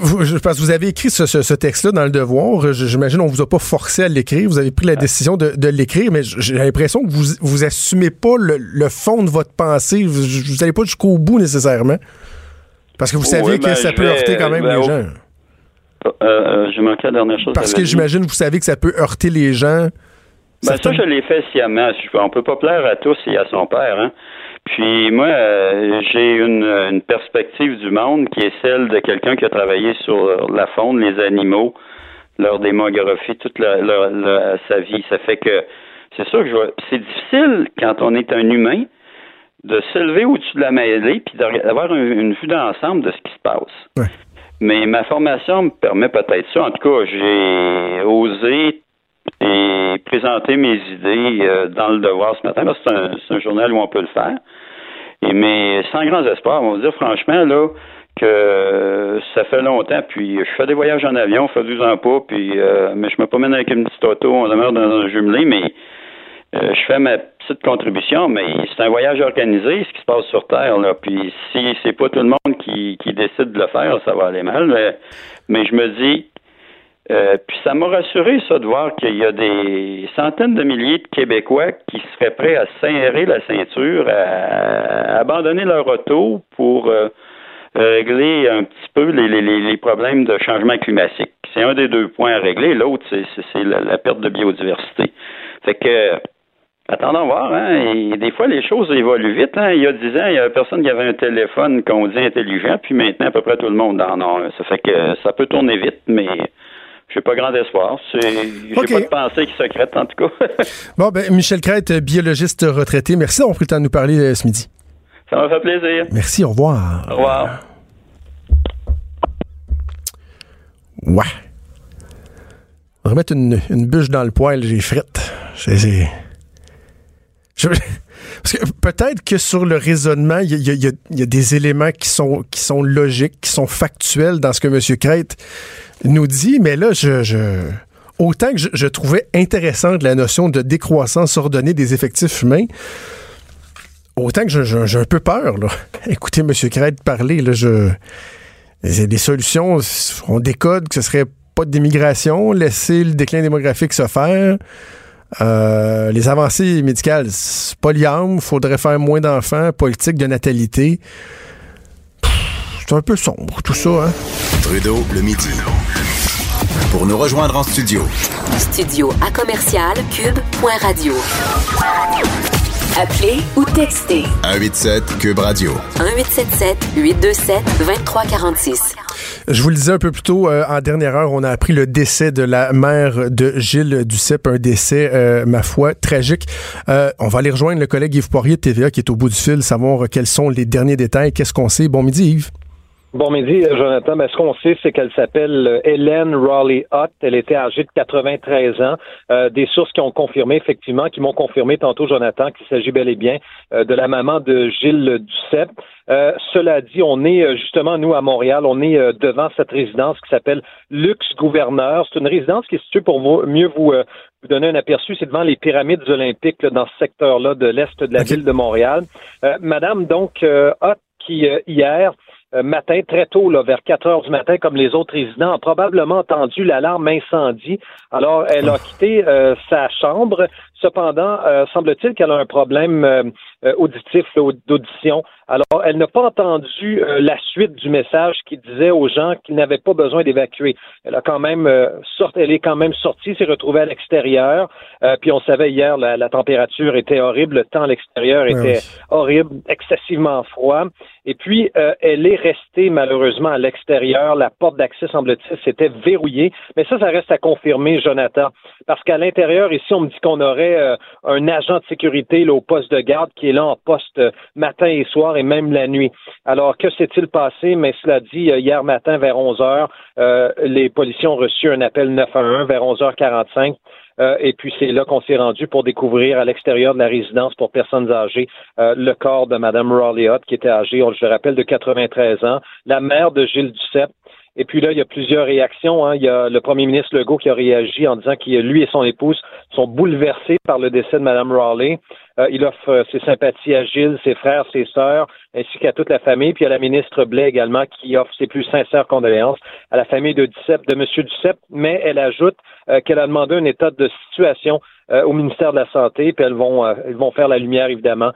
Vous- je pense que vous avez écrit ce, ce- ce texte-là dans le devoir. J'imagine on vous a pas forcé à l'écrire. Vous avez pris la décision de, de l'écrire, mais j'ai l'impression que vous vous assumez pas le, le fond de votre pensée. Vous, vous allez pas jusqu'au bout nécessairement. Parce que vous Oui, savez que ça peut vais- heurter quand même ben, les gens. Euh, euh, J'ai manqué la dernière chose. Parce que j'imagine vous savez que ça peut heurter les gens. Ben, ça, je l'ai fait sciemment. On peut pas plaire à tous et à son père. Hein. Puis moi, euh, j'ai une, une perspective du monde qui est celle de quelqu'un qui a travaillé sur la faune, les animaux, leur démographie, toute la- leur- leur- sa vie. Ça fait que c'est sûr que je c'est difficile quand on est un humain de s'élever au-dessus de la mêlée puis d'avoir un- une vue d'ensemble de ce qui se passe. Ouais. Mais ma formation me permet peut-être ça. En tout cas, j'ai osé et présenter mes idées euh, dans le devoir ce matin. parce que C'est un, journal où on peut le faire. Et, mais sans grands espoirs, on va dire franchement là que ça fait longtemps. Puis je fais des voyages en avion, ça fait 12 ans. Puis euh, mais je me promène avec une petite auto, on demeure dans un jumelé, mais je fais ma petite contribution, mais c'est un voyage organisé, ce qui se passe sur Terre. Là. Puis si c'est pas tout le monde qui, qui décide de le faire, ça va aller mal. Mais, je me dis, euh, puis ça m'a rassuré, ça, de voir qu'il y a des centaines de milliers de Québécois qui seraient prêts à serrer la ceinture, à, abandonner leur auto pour euh, régler un petit peu les, les, les- problèmes de changement climatique. C'est un des deux points à régler. L'autre, c'est la, la perte de biodiversité. Fait que, attendons voir. Hein, et des fois, les choses évoluent vite. Hein. Il y a dix ans, il y avait personne qui avait un téléphone qu'on dit intelligent, puis maintenant, à peu près tout le monde en a. Ça fait que ça peut tourner vite, mais j'ai pas grand espoir. J'ai Ok. pas de pensée qui secrète, en tout cas. Bon, ben, Michel Crête, biologiste retraité, merci d'avoir pris le temps de nous parler euh, ce midi. ça m'a fait plaisir. Merci, au revoir. Au revoir. Ouais. On va remettre une, une bûche dans le poêle, j'ai frette. C'est. Parce que peut-être que sur le raisonnement, il y a, des éléments qui sont, qui sont logiques, qui sont factuels dans ce que M. Crête nous dit, mais là, je. autant que je, trouvais intéressante la notion de décroissance ordonnée des effectifs humains, autant que j'ai un peu peur, là. Écoutez M. Crête parler, là, je. Des solutions, on décode que ce serait pas d'immigration, laisser le déclin démographique se faire. Euh, les avancées médicales, liable, faudrait faire moins d'enfants, politique de natalité. C'est un peu sombre tout ça, hein? Trudeau, le midi. Pour nous rejoindre en studio, Studio à commercial cube.radio. Appelez ou textez 187 Cube Radio. 1877 827 2346. Je vous le disais un peu plus tôt, euh, en dernière heure, on a appris le décès de la mère de Gilles Duceppe, un décès, euh, ma foi, tragique. Euh, on va aller rejoindre le collègue Yves Poirier de TVA qui est au bout du fil, savoir quels sont les derniers détails, qu'est-ce qu'on sait. Bon midi Yves. Bon midi, Jonathan. Ben, ce qu'on sait, c'est qu'elle s'appelle euh, Hélène Raleigh Hutt. Elle était âgée de 93 ans. Euh, des sources qui ont confirmé, effectivement, qui m'ont confirmé tantôt, Jonathan, qu'il s'agit bel et bien euh, de la maman de Gilles Duceppe. Euh, cela dit, on est euh, justement, nous, à Montréal, on est euh, devant cette résidence qui s'appelle Luxe Gouverneur. C'est une résidence qui est située, pour vous, mieux vous, euh, vous donner un aperçu, c'est devant les pyramides olympiques, là, dans ce secteur-là de l'Est de la ville de Montréal. Euh, Madame, donc, euh, Hutt, qui, euh, hier, matin, très tôt, là, vers 4 heures du matin, comme les autres résidents, a probablement entendu l'alarme incendie. Alors, elle a quitté euh, sa chambre, Cependant, euh, semble-t-il qu'elle a un problème euh, euh, auditif, d'audition. Alors, elle n'a pas entendu la suite du message qui disait aux gens qu'ils n'avaient pas besoin d'évacuer. Elle a quand même sorti, elle est quand même sortie, s'est retrouvée à l'extérieur. puis on savait hier, la, la, température était horrible, le temps à l'extérieur était horrible, excessivement froid. Et puis, elle est restée malheureusement à l'extérieur. La porte d'accès, semble-t-il, s'était verrouillée. Mais ça, ça reste à confirmer, Jonathan. Parce qu'à l'intérieur, ici, on me dit qu'on aurait euh, un agent de sécurité là, au poste de garde qui est là en poste euh, matin et soir et même la nuit. Alors, que s'est-il passé? Mais cela dit, euh, hier matin, vers 11 heures, les policiers ont reçu un appel 911 vers 11h45. et puis c'est là qu'on s'est rendu pour découvrir à l'extérieur de la résidence pour personnes âgées le corps de Mme Raleigh qui était âgée, je le rappelle, de 93 ans, la mère de Gilles Duceppe, et puis là, il y a plusieurs réactions. Hein. Il y a le premier ministre Legault qui a réagi en disant que lui et son épouse sont bouleversés par le décès de Mme Raleigh. Euh, il offre euh, ses sympathies à Gilles, ses frères, ses sœurs, ainsi qu'à toute la famille. Puis il la ministre Blais également qui offre ses plus sincères condoléances à la famille de Duceppe, de M. Duceppe, mais elle ajoute euh, qu'elle a demandé un état de situation au ministère de la Santé, puis elles vont, elles vont faire la lumière, évidemment,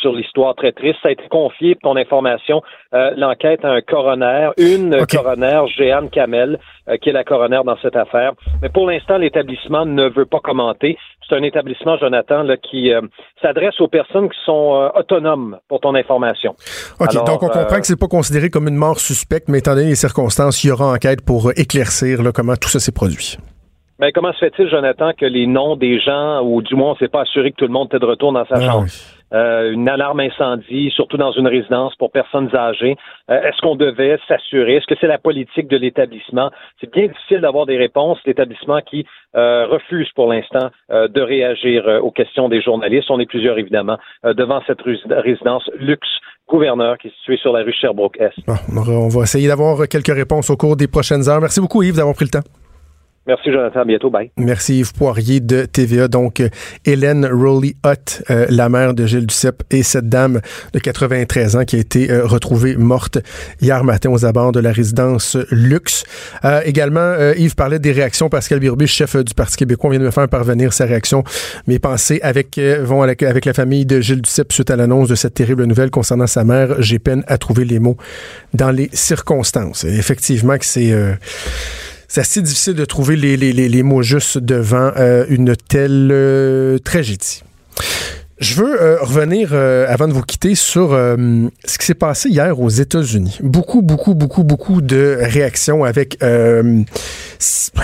sur l'histoire très triste. Ça a été confié, pour ton information, l'enquête à un coroner, une coroner, Jeanne Kamel, qui est la coroner dans cette affaire. Mais pour l'instant, l'établissement ne veut pas commenter. C'est un établissement, Jonathan, là, qui euh, s'adresse aux personnes qui sont euh, autonomes, pour ton information. OK, donc on comprend euh, que c'est pas considéré comme une mort suspecte, mais étant donné les circonstances, il y aura enquête pour éclaircir comment tout ça s'est produit. Mais comment se fait-il, Jonathan, que les noms des gens, ou du moins on ne s'est pas assuré que tout le monde était de retour dans sa ah chambre? Euh, une alarme incendie, surtout dans une résidence pour personnes âgées. Euh, est-ce qu'on devait s'assurer? Est-ce que c'est la politique de l'établissement? C'est bien difficile d'avoir des réponses. L'établissement qui euh, refuse pour l'instant de réagir aux questions des journalistes. On est plusieurs, évidemment, devant cette résidence luxe gouverneur qui est située sur la rue Sherbrooke-Est. on va essayer d'avoir quelques réponses au cours des prochaines heures. Merci beaucoup, Yves, d'avoir pris le temps. Merci, Jonathan. À bientôt. Bye. Merci, Yves Poirier de TVA. Donc, euh, Hélène Rowley Hutt, euh, la mère de Gilles Duceppe, et cette dame de 93 ans qui a été euh, retrouvée morte hier matin aux abords de la résidence Luxe. également, Yves parlait des réactions. Pascal Birbis, chef du Parti québécois, vient de me faire parvenir sa réaction. Mes pensées avec, vont avec, avec la famille de Gilles Duceppe suite à l'annonce de cette terrible nouvelle concernant sa mère. J'ai peine à trouver les mots dans les circonstances. effectivement que c'est c'est assez difficile de trouver les, les, les, mots justes devant euh, une telle euh, tragédie. Je veux euh, revenir, avant de vous quitter, sur ce qui s'est passé hier aux États-Unis. Beaucoup, beaucoup, beaucoup, beaucoup de réactions avec,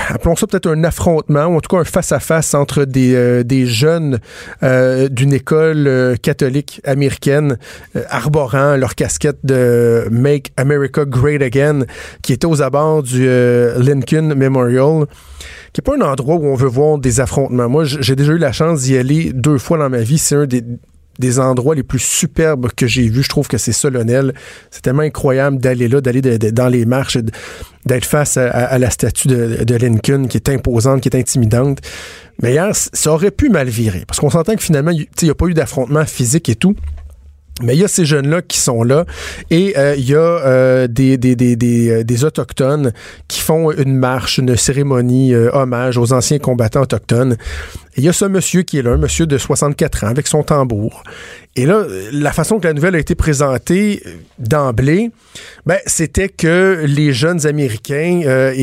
appelons ça peut-être un affrontement, ou en tout cas un face-à-face entre des, des jeunes d'une école catholique américaine arborant leur casquette de Make America Great Again, qui était aux abords du Lincoln Memorial qui n'est pas un endroit où on veut voir des affrontements. Moi, j'ai déjà eu la chance d'y aller deux fois dans ma vie. C'est un des, endroits les plus superbes que j'ai vus. Je trouve que c'est solennel. C'est tellement incroyable d'aller là, d'aller dans les marches, d'être face à, la statue de, Lincoln qui est imposante, qui est intimidante. Mais hier, ça aurait pu mal virer. Parce qu'on s'entend que finalement, il n'y a pas eu d'affrontement physique et tout. Mais il y a ces jeunes-là qui sont là et euh, il y a euh, des, des, des, des, euh, des, Autochtones qui font une marche, une cérémonie hommage aux anciens combattants autochtones. Il y a ce monsieur qui est là, un monsieur de 64 ans avec son tambour. Et là, la façon que la nouvelle a été présentée d'emblée, ben, c'était que les jeunes Américains euh,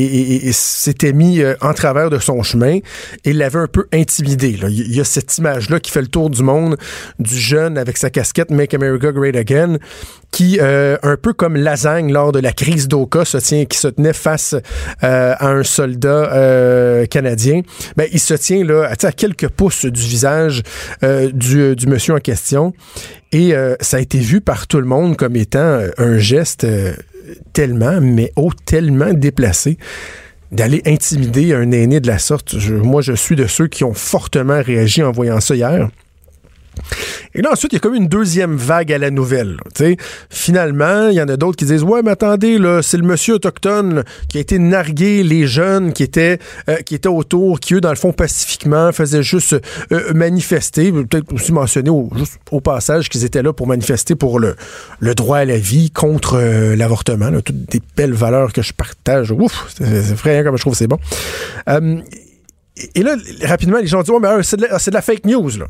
s'étaient mis en travers de son chemin et l'avaient un peu intimidé. Il y a cette image-là qui fait le tour du monde du jeune avec sa casquette Make America Great Again qui, euh, un peu comme Lasagne lors de la crise d'Oka, se tient, qui se tenait face euh, à un soldat euh, canadien, ben, il se tient là, à, quelques pouces du visage du, du, monsieur en question. Et ça a été vu par tout le monde comme étant un geste tellement, mais oh, tellement déplacé d'aller intimider un aîné de la sorte. moi, je suis de ceux qui ont fortement réagi en voyant ça hier. Et là, ensuite, il y a comme une deuxième vague à la nouvelle. Finalement, il y en a d'autres qui disent Ouais, mais attendez, c'est le monsieur autochtone qui a été nargué les jeunes qui étaient, euh, qui étaient autour, qui, eux, dans le fond, pacifiquement, faisaient juste euh, manifester. Peut-être aussi mentionner au, passage qu'ils étaient là pour manifester pour le, le droit à la vie contre euh, l'avortement. Toutes des belles valeurs que je partage. Ouf, c'est effrayant comme je trouve c'est bon. Et là, rapidement, les gens disent, oh, mais c'est de, la- c'est de la fake news. Là.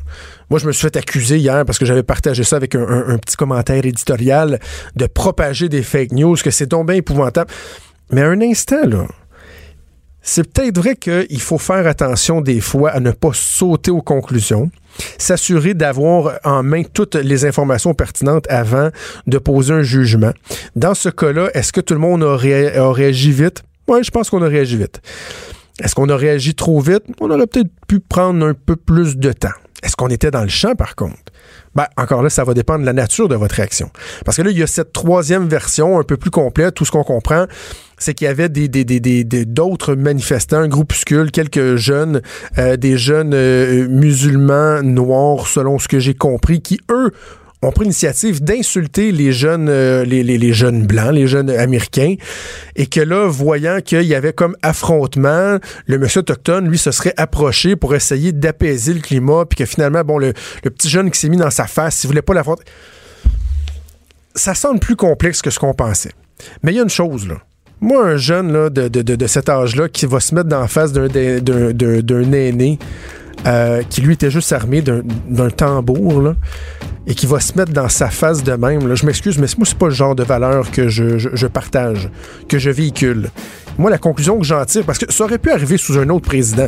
Moi, je me suis fait accuser hier parce que j'avais partagé ça avec un, petit commentaire éditorial de propager des fake news, que c'est bien épouvantable. Mais un instant, là, c'est peut-être vrai qu'il faut faire attention des fois à ne pas sauter aux conclusions, s'assurer d'avoir en main toutes les informations pertinentes avant de poser un jugement. Dans ce cas-là, est-ce que tout le monde a réagi vite? Oui, je pense qu'on a réagi vite. Est-ce qu'on a réagi trop vite? On aurait peut-être pu prendre un peu plus de temps. Est-ce qu'on était dans le champ, par contre? Ben, encore là, ça va dépendre de la nature de votre réaction. Parce que là, il y a cette troisième version un peu plus complète. Tout ce qu'on comprend, c'est qu'il y avait des, des, des, d'autres manifestants, un groupuscule, quelques jeunes, euh, des jeunes euh, musulmans noirs, selon ce que j'ai compris, qui, eux, ont pris l'initiative d'insulter les jeunes, euh, les, jeunes blancs, les jeunes américains, et que là, voyant qu'il y avait comme affrontement, le monsieur autochtone, lui, se serait approché pour essayer d'apaiser le climat, puis que finalement, bon, le, petit jeune qui s'est mis dans sa face, il voulait pas l'affronter. Ça semble plus complexe que ce qu'on pensait. Mais il y a une chose, là. Moi, un jeune là, de, de- de- cet âge-là qui va se mettre dans la face d'un aîné euh, qui, lui, était juste armé d'un, tambour, là, et qui va se mettre dans sa face de même, là, je m'excuse, mais moi, c'est pas le genre de valeur que je, je- je partage, que je véhicule. Moi, la conclusion que j'en tire, parce que ça aurait pu arriver sous un autre président,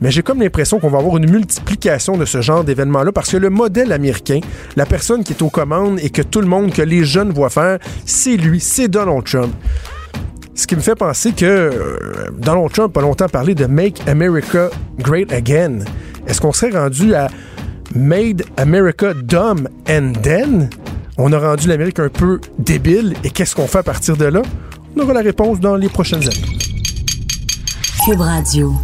mais j'ai comme l'impression qu'on va avoir une multiplication de ce genre d'événements-là, parce que le modèle américain, la personne qui est aux commandes et que tout le monde, que les jeunes voient faire, c'est lui, c'est Donald Trump. Ce qui me fait penser que euh, Donald Trump a longtemps parlé de Make America Great Again. Est-ce qu'on serait rendu à Made America Dumb and Then? On a rendu l'Amérique un peu débile et qu'est-ce qu'on fait à partir de là? On aura la réponse dans les prochaines années. Cube Radio.